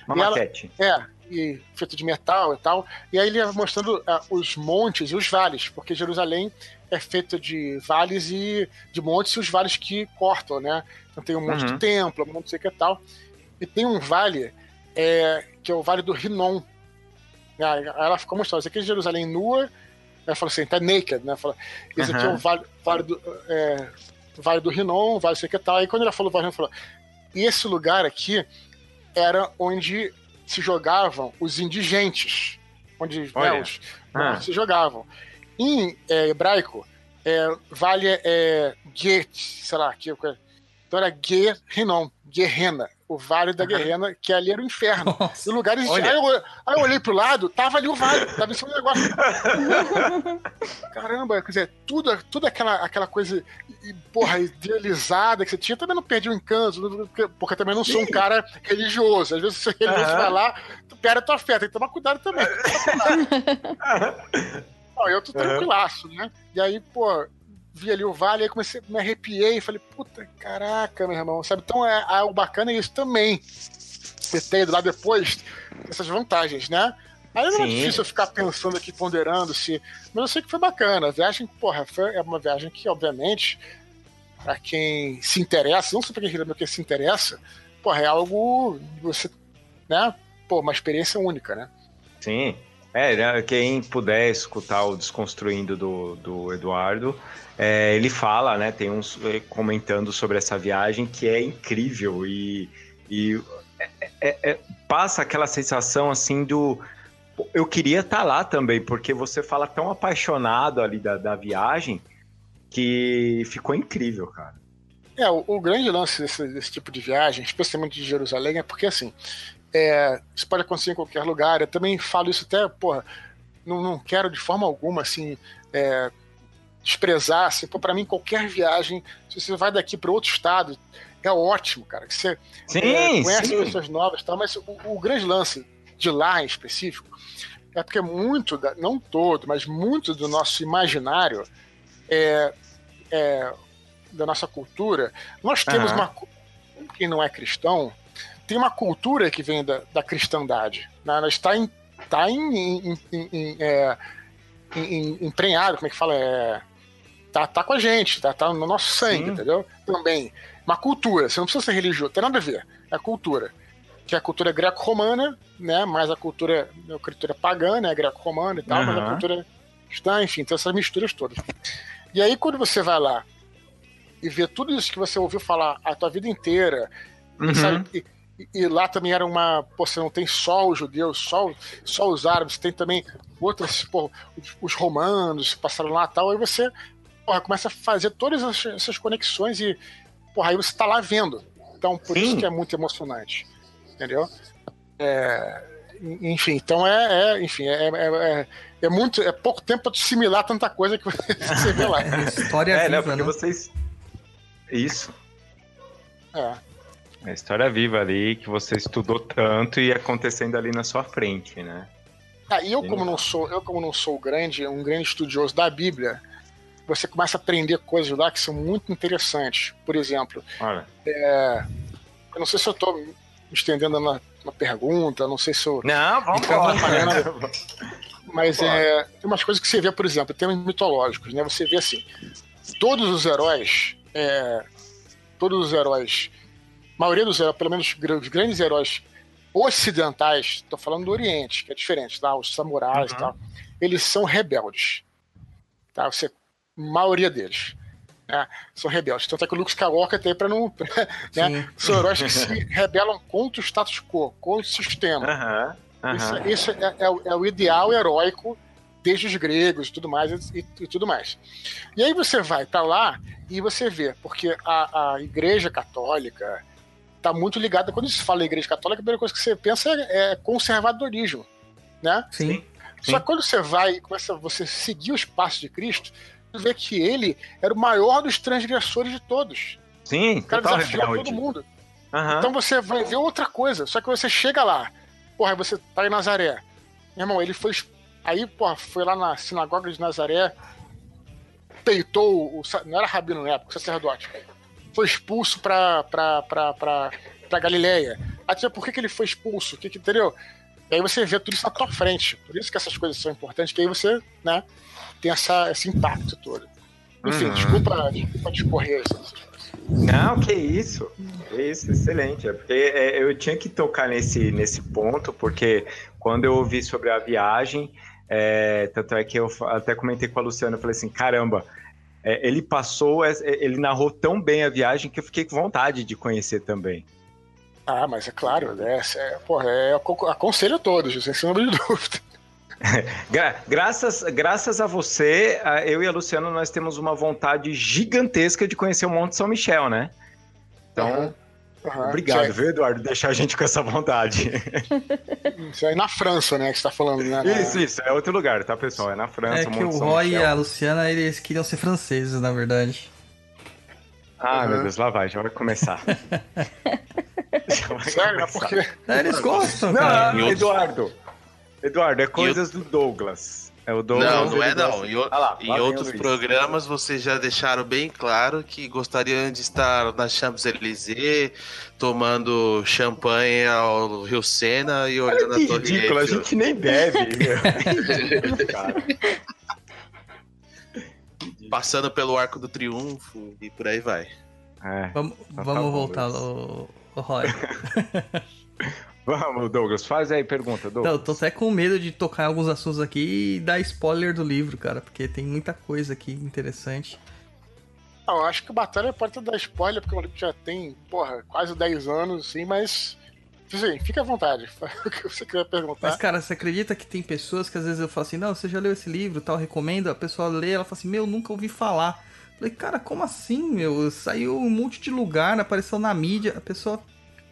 Uma e maquete. Ela, é, e feito de metal e tal. E aí ele ia mostrando uh, os montes e os vales, porque Jerusalém é feito de vales e de montes e os vales que cortam, né? Então tem um monte uhum. de templo, um monte de sei que tal. E tem um vale é, que é o Vale do Rinon. Aí ela ficou mostrando, esse aqui é Jerusalém nua, ela falou assim, tá naked, né? Fala, esse uhum. aqui é o vale, vale do, é, vale do Rinon, vale sei que tal. Aí quando ela falou, ela falou, e esse lugar aqui era onde se jogavam os indigentes, onde né, os ah. se jogavam. Em é, hebraico, é, vale é, Get, sei lá, que, então era Gehinom, Guerrena, o Vale da Guerrena, que ali era o inferno. Nossa. E o lugar existia. Aí eu, aí eu olhei pro lado, tava ali o vale, tava em cima do negócio. Caramba, quer dizer, tudo, tudo aquela, aquela coisa, porra, idealizada que você tinha, também não perdi o encanto, porque também não sou um cara religioso. Às vezes você religioso vai lá, tu perde a tua fé, tem que tomar cuidado também. Não, eu tô tranquilaço, né? E aí, pô, vi ali o vale, aí comecei, me arrepiei e falei, puta, caraca, meu irmão, sabe? Então é, é o bacana é isso também. Você ido lá depois essas vantagens, né? Aí não é difícil eu ficar pensando aqui, ponderando se. Mas eu sei que foi bacana. A viagem, porra, foi, é uma viagem que, obviamente, para quem se interessa, não só pra quem mas quem se interessa, porra, é algo. Você. né? Pô, uma experiência única, né? Sim. É, né, quem puder escutar o Desconstruindo do, do Eduardo, é, ele fala, né? Tem uns eh, comentando sobre essa viagem que é incrível e, e é, é, é passa aquela sensação assim do. Eu queria estar tá lá também, porque você fala tão apaixonado ali da, da viagem que ficou incrível, cara. É, o, o grande lance desse, desse, tipo de viagem, especialmente de Jerusalém, é porque assim, é, isso pode acontecer em qualquer lugar. Eu também falo isso até, porra, não, não quero de forma alguma, assim, é, desprezar, assim, para mim qualquer viagem, se você vai daqui para outro estado, é ótimo, cara, que você sim, é, conhece sim. pessoas novas, tal, mas o, o, grande lance de lá em específico é porque muito, da, não todo, mas muito do nosso imaginário é, é da nossa cultura, nós temos uhum. uma quem não é cristão tem uma cultura que vem da, da cristandade, né? ela está em, tá em, em, em, em é, emprenhado, como é que fala? É, tá, tá com a gente, tá, tá no nosso sangue, Sim. entendeu? Também. Uma cultura, você não precisa ser religioso, tem nada a ver. É a cultura. Que é a cultura greco-romana, né? Mais a cultura, a cultura pagã, né? Greco-romana e tal, uhum. mas a cultura cristã, enfim, tem essas misturas todas. E aí, quando você vai lá e vê tudo isso que você ouviu falar a tua vida inteira, uhum. sabe, e, e, lá também era uma. Pô, você não tem só os judeus, só, só os árabes, tem também outras, pô, os, os romanos passaram lá e tal, aí você porra, começa a fazer todas essas conexões e, porra, aí você tá lá vendo. Então, por Sim. isso que é muito emocionante. Entendeu? É, enfim, então é, é enfim, é, é, é, é, muito, é pouco tempo para assimilar tanta coisa que você vê lá. História é, viva, né? Porque né? vocês. Isso. É. A história viva ali que você estudou tanto e acontecendo ali na sua frente, né? Ah, e eu como não sou, eu como não sou grande, um grande estudioso da Bíblia, você começa a aprender coisas lá que são muito interessantes. Por exemplo, é, eu não sei se eu estou me estendendo na, na, pergunta, não sei se eu. Não, vamos lá. Mas é, tem umas coisas que você vê, por exemplo, temas mitológicos, né? Você vê assim, todos os heróis, é, todos os heróis, maioria dos heróis, pelo menos os grandes heróis ocidentais, estou falando do Oriente, que é diferente, tá? Os samurais uhum. e tal, eles são rebeldes. Tá? Você maioria deles. Né, são rebeldes. Tanto é que o Luke Skywalker tem para não. né, são heróis que se rebelam contra o status quo, contra o sistema. Uhum, uhum. Isso, isso é, é, é, o ideal heróico desde os gregos e tudo mais e, e tudo mais. E aí você vai para lá e você vê, porque a, a Igreja Católica está muito ligada. Quando se fala Igreja Católica, a primeira coisa que você pensa é, é conservadorismo, né? Sim. Só que quando você vai e começa você seguir os passos de Cristo, vê que ele era o maior dos transgressores de todos. Sim, o cara desafia todo mundo. Uhum. Então você vai ver outra coisa. Só que você chega lá, porra, você tá em Nazaré. Meu irmão, ele foi. Aí, porra, foi lá na sinagoga de Nazaré, peitou o. Não era rabino na época, o sacerdote. Foi expulso pra, pra Galileia. Até por que, que ele foi expulso? Que, que, entendeu? E aí você vê tudo isso na tua frente. Por isso que essas coisas são importantes, que aí você, né, tem essa, esse impacto todo. Enfim, uhum. desculpa, desculpa discorrer. Não, que isso. Que isso, excelente. É porque é, eu tinha que tocar nesse, nesse ponto, porque quando eu ouvi sobre a viagem, é, tanto é que eu até comentei com a Luciana, eu falei assim, caramba, é, ele passou, é, ele narrou tão bem a viagem que eu fiquei com vontade de conhecer também. Ah, mas é claro, né? É, porra, é, aconselho a todos, sem sombra de dúvida. Gra graças, graças a você, eu e a Luciana, nós temos uma vontade gigantesca de conhecer o Monte São Michel, né? Então, uhum. Uhum. obrigado, é... viu, Eduardo, deixar a gente com essa vontade. Isso aí na França, né, que você tá falando, né? Isso, isso, é outro lugar, tá, pessoal? É na França. É que o Roy Michel. e a Luciana, eles queriam ser franceses, na verdade. Ah, uhum. meu Deus, lá vai, já vai começar. já vai Sério? Começar. Porque... É, eles gostam, Não. Eduardo, Eduardo, é coisas do Douglas. É o Douglas. Não, não é não. Em, ah lá, em outros programas vocês já deixaram bem claro que gostariam de estar na Champs-Élysées tomando champanhe ao Rio Sena e olhando Ai, a Torre ridículo, a gente nem bebe. Passando pelo Arco do Triunfo e por aí vai. É, vamos, tá vamos voltar, o, o Roy. Vamos, Douglas, faz aí pergunta, Douglas. Então, tô até com medo de tocar em alguns assuntos aqui e dar spoiler do livro, cara, porque tem muita coisa aqui interessante. Não, eu acho que o Batalha pode até dar spoiler, porque o livro já tem, porra, quase 10 anos, assim, mas. Sim, fica à vontade. O que você quer perguntar? Mas, cara, você acredita que tem pessoas que às vezes eu falo assim, não, você já leu esse livro tal, recomendo, a pessoa lê, ela fala assim, meu, nunca ouvi falar. Falei, cara, como assim, meu? Saiu um monte de lugar, apareceu na mídia, a pessoa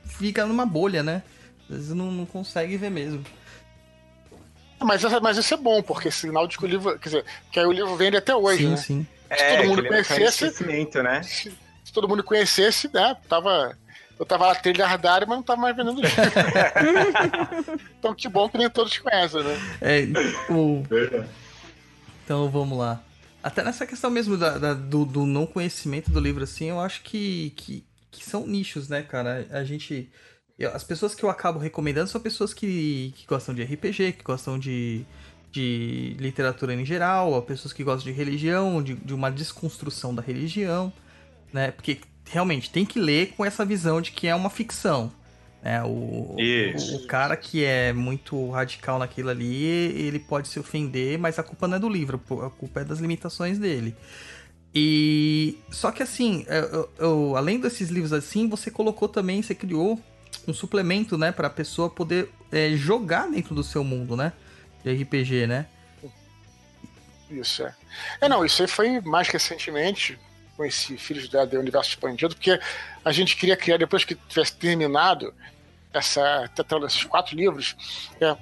fica numa bolha, né? Às vezes não, não consegue ver mesmo. Mas, mas isso é bom, porque sinal de que o livro. Quer dizer, que aí o livro vende até hoje, sim, né? sim. Se todo mundo é conhecesse. reconhecimento, né? Se, se todo mundo conhecesse, né? Tava. Eu tava lá trilhardário, mas não tava mais vendendo livro. então que bom que nem todos conhecem, né? É, o... Então vamos lá. Até nessa questão mesmo da, da- do, do não conhecimento do livro, assim, eu acho que, que, que são nichos, né, cara? A gente. Eu- as pessoas que eu acabo recomendando são pessoas que, que gostam de RPG, que gostam de, de literatura em geral, pessoas que gostam de religião, de, de uma desconstrução da religião, né? Porque realmente tem que ler com essa visão de que é uma ficção. Né? O, o, o cara que é muito radical naquilo ali, ele pode se ofender, mas a culpa não é do livro, a culpa é das limitações dele. E só que assim, eu- eu- além desses livros assim, você colocou também, você criou um suplemento, né, para a pessoa poder é, jogar dentro do seu mundo, né, de RPG, né? Isso, é. É, não, isso aí foi mais recentemente, com esse Filhos da do Universo Expandido, porque a gente queria criar, depois que tivesse terminado essa, tentando esses quatro livros, é,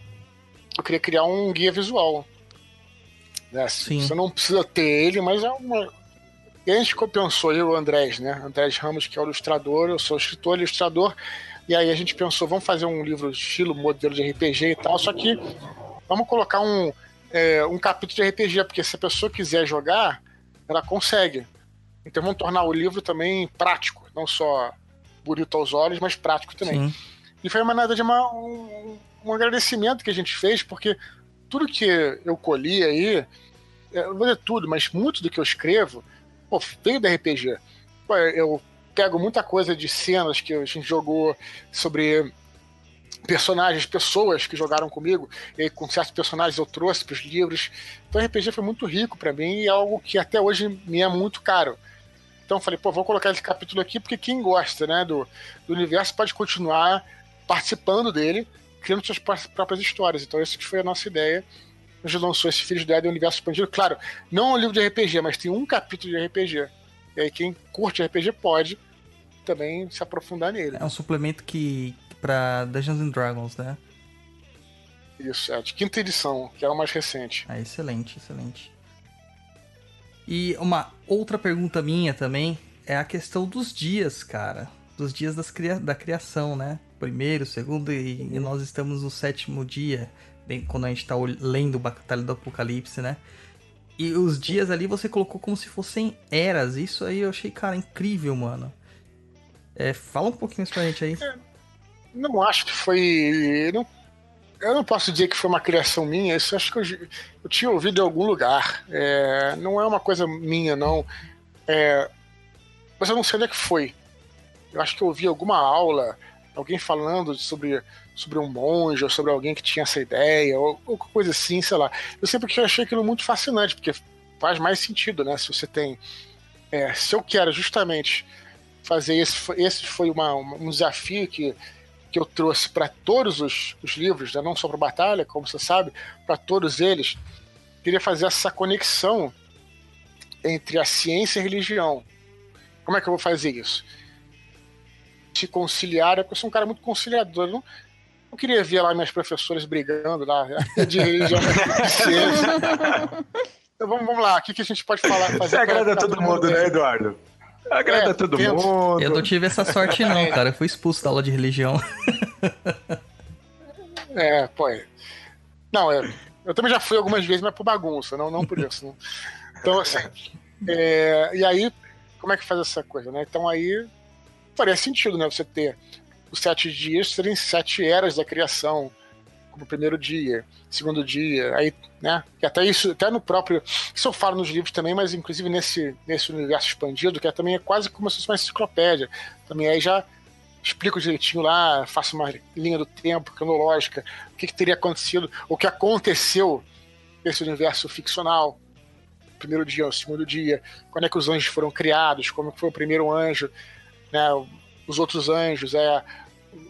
eu queria criar um guia visual. Né? Sim. Você não precisa ter ele, mas é uma. E a gente pensou, eu e o Andrés, né? Andrés Ramos, que é o ilustrador, eu sou escritor, ilustrador, e aí a gente pensou, vamos fazer um livro estilo modelo de RPG e tal, só que vamos colocar um, é, um capítulo de RPG, porque se a pessoa quiser jogar, ela consegue. Então vamos tornar o livro também prático, não só bonito aos olhos, mas prático também. Sim. E foi uma nada de uma, um, um agradecimento que a gente fez, porque tudo que eu colhi aí, é, eu vou dizer tudo, mas muito do que eu escrevo, pô, veio da RPG. Pô, eu pego muita coisa de cenas que a gente jogou sobre personagens, pessoas que jogaram comigo, e com certos personagens eu trouxe para os livros. Então RPG foi muito rico para mim e é algo que até hoje me é muito caro. Então falei, pô, vou colocar esse capítulo aqui porque quem gosta né, do, do universo pode continuar participando dele, criando suas pró- próprias histórias. Então essa que foi a nossa ideia. A gente lançou esse Filhos do Universo Expandido. Claro, não é um livro de RPG, mas tem um capítulo de RPG. E aí quem curte RPG pode também se aprofundar nele. É um suplemento que para Dungeons and Dragons, né? Isso, é de quinta edição, que é o mais recente. Ah, excelente, excelente. E uma outra pergunta minha também é a questão dos dias, cara. Dos dias das cria- da criação, né? Primeiro, segundo e, e nós estamos no sétimo dia, bem, quando a gente tá lendo Batalha do Apocalipse, né? E os dias ali você colocou como se fossem eras. Isso aí eu achei, cara, incrível, mano. É, fala um pouquinho isso pra gente aí. Não acho que foi. Não, eu não posso dizer que foi uma criação minha, isso acho que eu, eu tinha ouvido em algum lugar. É, não é uma coisa minha, não. É, mas eu não sei onde é que foi. Eu acho que eu ouvi alguma aula, alguém falando sobre, sobre um monge, ou sobre alguém que tinha essa ideia, ou, ou coisa assim, sei lá. Eu sempre achei aquilo muito fascinante, porque faz mais sentido, né? Se você tem. é, se eu quero justamente fazer esse, foi- esse foi uma, um desafio que, que eu trouxe para todos os, os livros, né? não só para Batalha, como você sabe, para todos eles. Queria fazer essa conexão entre a ciência e a religião. Como é que eu vou fazer isso? Se conciliar, porque eu sou um cara muito conciliador. Não, não queria ver lá minhas professoras brigando lá de religião ciência. Então vamos, vamos lá, o que, que a gente pode falar? Fazer Você agrada todo mundo, né, Eduardo? Agrada É, todo tento. mundo. Eu não tive essa sorte não, cara. Eu fui expulso da aula de religião. É, pô. é. Não, é, eu também já fui algumas vezes, mas por bagunça, não, não por isso. né? Então, assim, é, e aí, como é que faz essa coisa, né? Então aí faria sentido, né? Você ter os sete dias serem sete eras da criação, como primeiro dia, segundo dia, aí, né? Que até isso, até no próprio. Isso eu falo nos livros também, mas inclusive nesse, nesse universo expandido, que é também é quase como se fosse uma enciclopédia. Também aí já explico direitinho lá, faço uma linha do tempo cronológica, o que, que teria acontecido, o que aconteceu nesse universo ficcional. Primeiro dia, o segundo dia, quando é que os anjos foram criados, como foi o primeiro anjo, né, os outros anjos, é,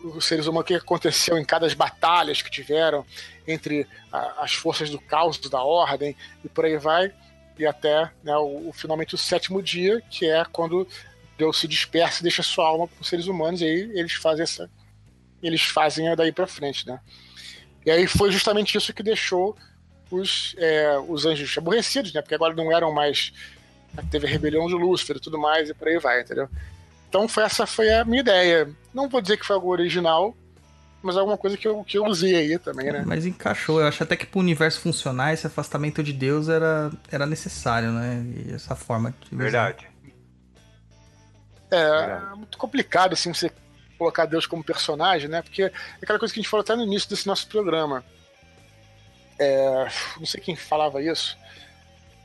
os seres humanos, o que aconteceu em cada batalhas que tiveram entre a, as forças do caos, da ordem, e por aí vai, e até né, o, o, finalmente o sétimo dia, que é quando Deus se dispersa e deixa sua alma para os seres humanos, e aí eles fazem essa. Eles fazem daí para frente, né? E aí foi justamente isso que deixou os, é, os anjos aborrecidos, né? Porque agora não eram mais. Teve a rebelião de Lúcifer e tudo mais, e por aí vai, entendeu? Então foi, essa foi a minha ideia. Não vou dizer que foi algo original, mas é alguma coisa que eu, que eu usei aí também, né? Mas encaixou. Eu acho até que pro universo funcionar, esse afastamento de Deus era, era necessário, né? E essa forma de. Verdade. É, é muito complicado assim você colocar Deus como personagem, né? Porque é aquela coisa que a gente falou até no início desse nosso programa. É, não sei quem falava isso.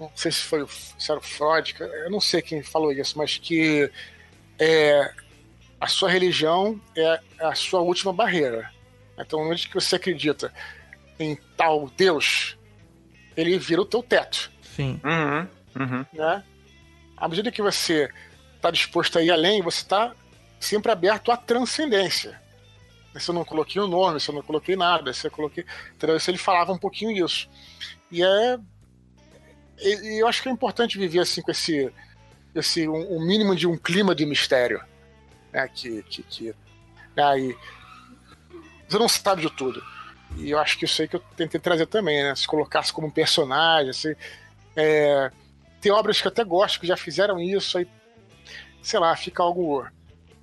Não sei se foi se era o Freud, eu não sei quem falou isso, mas que é, a sua religião é a sua última barreira. Então, onde que você acredita em tal Deus, ele vira o teu teto. Sim. Uhum, uhum. Né? À medida que você está disposto a ir além, você está sempre aberto à transcendência. Se eu não coloquei o nome, se eu não coloquei nada, se eu coloquei. Entendeu? Se ele falava um pouquinho isso. E é. E eu acho que é importante viver assim com esse. Esse um, um mínimo de um clima de mistério. Né? Que. que, que né? E você não sabe de tudo. E eu acho que isso aí que eu tentei trazer também, né? Se colocasse como um personagem, assim. É... Tem obras que eu até gosto que já fizeram isso, aí sei lá, fica algo.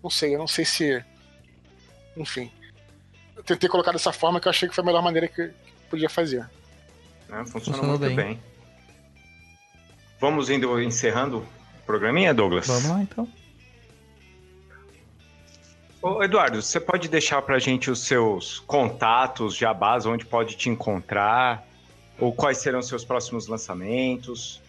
Não sei, eu não sei se. Enfim. Eu tentei colocar dessa forma que eu achei que foi a melhor maneira que, podia fazer. É, funciona muito bem. bem. Vamos indo encerrando programinha, Douglas? Vamos lá então. Ô, Eduardo, você pode deixar pra gente os seus contatos, jabás, onde pode te encontrar? Ou quais serão os seus próximos lançamentos?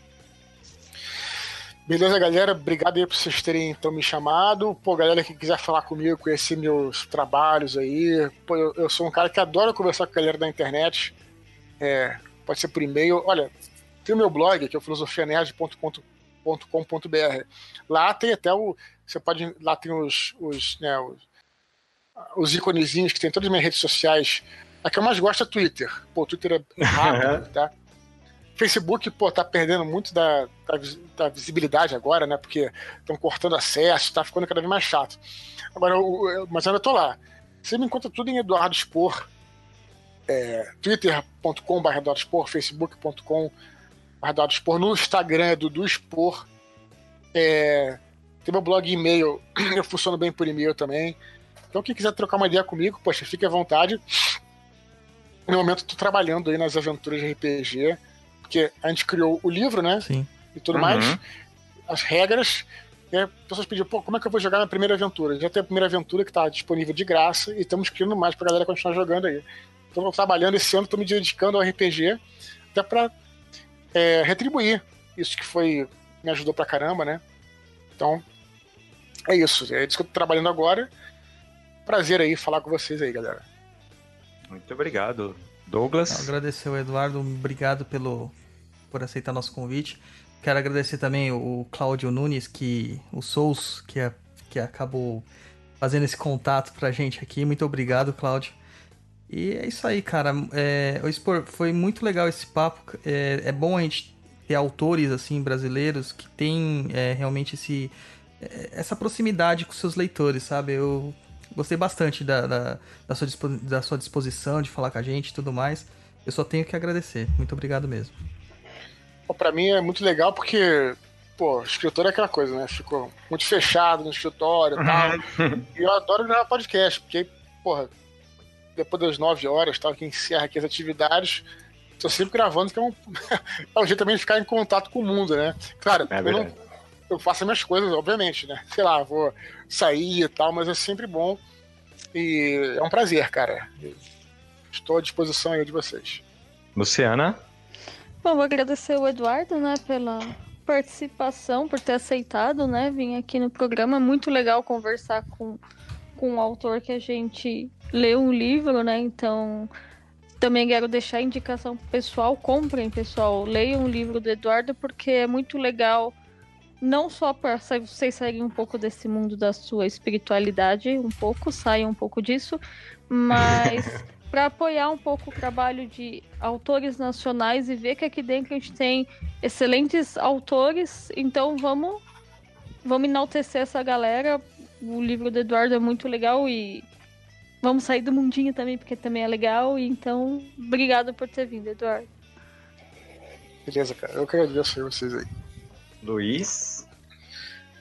Beleza, galera? Obrigado aí por vocês terem então, me chamado. Pô, galera que quiser falar comigo, conhecer meus trabalhos aí. Pô, eu, eu sou um cara que adora conversar com a galera da internet. É, pode ser por e-mail. Olha, tem o meu blog, que é o filosofianerd.com.br. Lá tem até o. Você pode. Lá tem os, os, né, os, os iconezinhos que tem todas as minhas redes sociais. A que eu mais gosto é Twitter. Pô, Twitter é rápido, tá? Facebook, pô, tá perdendo muito da, da, da visibilidade agora, né? Porque estão cortando acesso, tá ficando cada vez mais chato. Agora, eu, eu, mas ainda tô lá. Você me encontra tudo em Eduardo Spor, é, twitter.com.br Eduardo Eduardo Spor, no Instagram é Dudu Spor. É, tem meu blog e-mail, eu funciono bem por e-mail também. Então, quem quiser trocar uma ideia comigo, poxa, fique à vontade. No momento, estou trabalhando aí nas aventuras de RPG porque a gente criou o livro, né? Sim. E tudo uhum. mais, as regras. E as pessoas pediam, pô, como é que eu vou jogar minha primeira aventura? Já tem a primeira aventura que está disponível de graça e estamos criando mais pra galera continuar jogando aí. Então, tô trabalhando esse ano, tô me dedicando ao RPG, até pra é, retribuir isso que foi. me ajudou pra caramba, né? Então, é isso. É isso que eu tô trabalhando agora. Prazer aí falar com vocês aí, galera. Muito obrigado. Douglas. Agradecer o Eduardo, obrigado pelo por aceitar nosso convite. Quero agradecer também o Cláudio Nunes, que o Souls, que, é, que acabou fazendo esse contato pra gente aqui. Muito obrigado, Cláudio. E é isso aí, cara. É, foi muito legal esse papo. É, é, bom a gente ter autores assim brasileiros que têm é, realmente esse, é, essa proximidade com seus leitores, sabe? Eu Gostei bastante da, da, da, sua, da sua disposição de falar com a gente e tudo mais. Eu só tenho que agradecer. Muito obrigado mesmo. Para mim é muito legal porque, pô, escritor é aquela coisa, né? Ficou muito fechado no escritório e tal. e eu adoro gravar podcast, porque, porra, depois das nove horas, tal, que encerra aqui as atividades, tô sempre gravando, que é um, é um jeito também de ficar em contato com o mundo, né? Claro, é eu não eu faço as minhas coisas, obviamente, né? Sei lá, vou sair e tal, mas é sempre bom. E é um prazer, cara. Estou à disposição aí de vocês. Luciana? Bom, vou agradecer o Eduardo, né, pela participação, por ter aceitado, né, vir aqui no programa. Muito legal conversar com com o autor que a gente lê um livro, né? Então, também quero deixar a indicação pro pessoal, comprem, pessoal, leiam o livro do Eduardo porque é muito legal não só para vocês saírem um pouco desse mundo da sua espiritualidade, um pouco, saiam um pouco disso, mas para apoiar um pouco o trabalho de autores nacionais e ver que aqui dentro a gente tem excelentes autores, então vamos vamos enaltecer essa galera. O livro do Eduardo é muito legal e vamos sair do mundinho também, porque também é legal. E então, obrigado por ter vindo, Eduardo. Beleza, cara. Eu que agradeço a vocês aí. Luiz.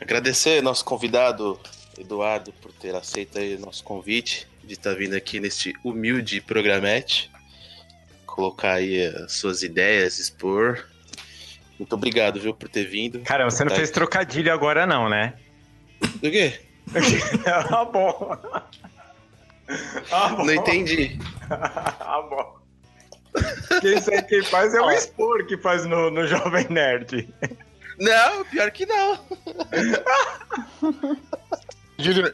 Agradecer nosso convidado, Eduardo, por ter aceito aí o nosso convite de estar vindo aqui neste humilde programete. Colocar aí as suas ideias, expor. Muito obrigado, viu, por ter vindo. Caramba, você não Tá fez trocadilho agora, não, né? Do quê? ah, bom. Ah, bom. Não entendi. ah, bom. Quem, sabe quem faz é o expor que faz no, no Jovem Nerd. Não, pior que não. Júlio,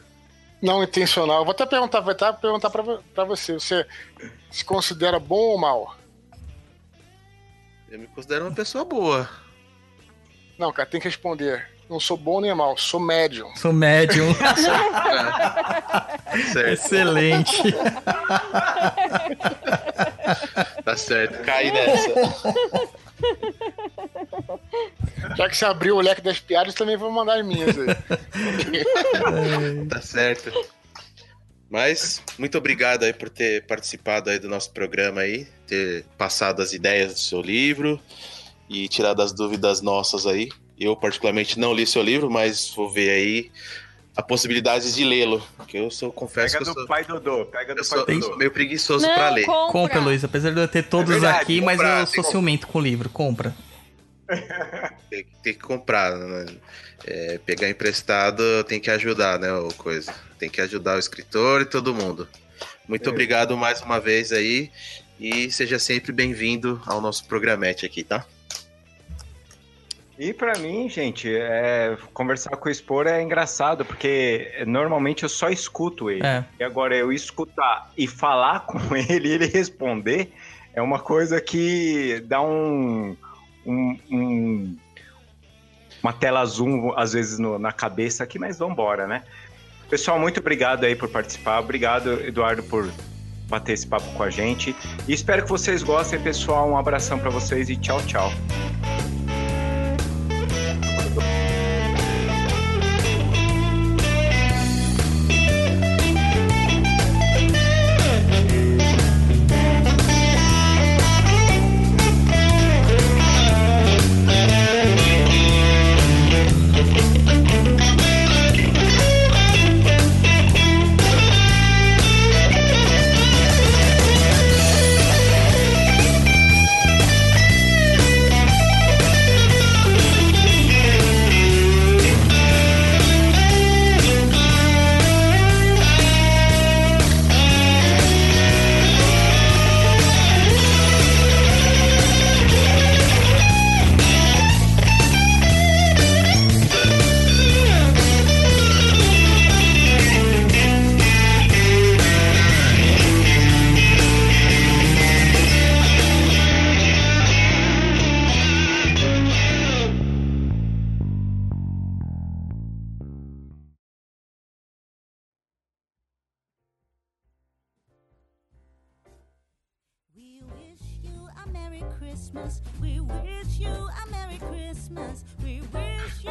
não intencional. Vou até perguntar, vou até perguntar pra, pra você. Você se considera bom ou mal? Eu me considero uma pessoa boa. Não, cara, tem que responder. Não sou bom nem mal, sou médium. Sou médium. Certo, Excelente. tá certo. Cai nessa. Já que você abriu o leque das piadas, também vou mandar as minhas aí. Tá certo. Mas muito obrigado aí por ter participado aí do nosso programa aí, ter passado as ideias do seu livro e tirado as dúvidas nossas aí. Eu particularmente não li seu livro, mas vou ver aí a possibilidade de lê-lo, porque eu sou confesso Pega que eu do sou, pai Dodô, pega eu do sou, pai eu sou Dodô. meio preguiçoso Não, pra ler. compra. Compra, Luiz. Apesar de eu ter todos É verdade, aqui, mas comprar, eu tem sou ciumento com o livro. Compra. Tem, tem que comprar, né? É, pegar emprestado tem que ajudar, né? O coisa. Tem que ajudar o escritor e todo mundo. Muito É. obrigado mais uma vez aí e seja sempre bem-vindo ao nosso programete aqui, tá? E pra mim, gente, é, conversar com o Expor é engraçado, porque normalmente eu só escuto ele. É. E agora eu escutar e falar com ele e ele responder é uma coisa que dá um. um- um- uma tela azul, às vezes, no- na cabeça aqui, mas vambora, né? Pessoal, muito obrigado aí por participar. Obrigado, Eduardo, por bater esse papo com a gente. E espero que vocês gostem, pessoal. Um abração pra vocês e tchau, tchau.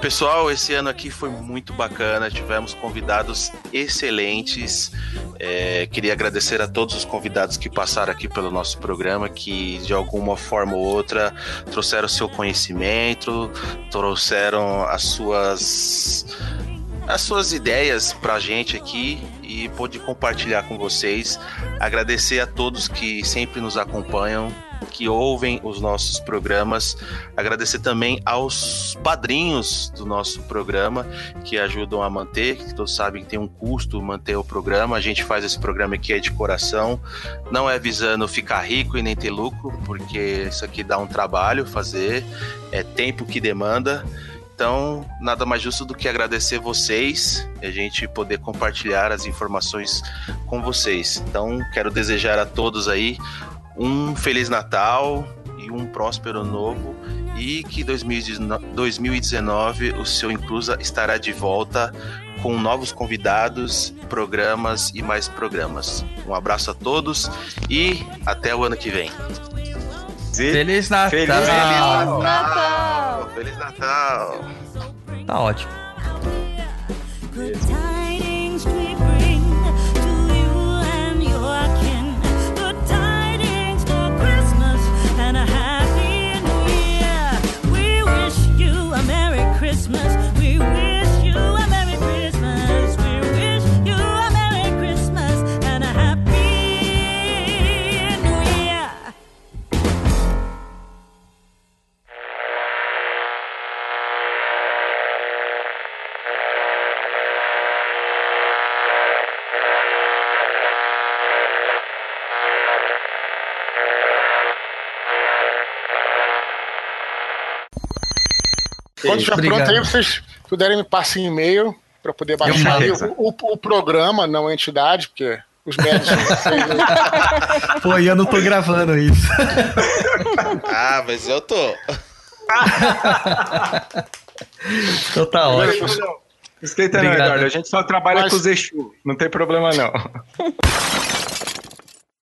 Pessoal, esse ano aqui foi muito bacana, tivemos convidados excelentes. É, queria agradecer a todos os convidados que passaram aqui pelo nosso programa, que de alguma forma ou outra trouxeram seu conhecimento, trouxeram as suas as suas ideias pra gente aqui e pôde compartilhar com vocês. Agradecer a todos que sempre nos acompanham, que ouvem os nossos programas. Agradecer também aos padrinhos do nosso programa que ajudam a manter, que todos sabem que tem um custo manter o programa. A gente faz esse programa aqui é de coração, não é visando ficar rico e nem ter lucro, porque isso aqui dá um trabalho fazer, é tempo que demanda. Então, nada mais justo do que agradecer vocês e a gente poder compartilhar as informações com vocês. Então, quero desejar a todos aí um feliz Natal e um próspero novo e que 2019 o seu Inclusa estará de volta com novos convidados, programas e mais programas. Um abraço a todos e até o ano que vem. Feliz Natal! Feliz Natal! Feliz Natal! Tá ótimo. Good tidings Christmas. We wish Quando estiver pronto aí, vocês puderem me passar em e-mail para poder baixar o, o- o programa, não a entidade, porque os médicos vocês, né? Pô, e eu não tô gravando isso. Ah, mas eu tô. Então tá ótimo. Esquenta não, Obrigado. Eduardo. A gente só trabalha Mas- com os Exu. Não tem problema não.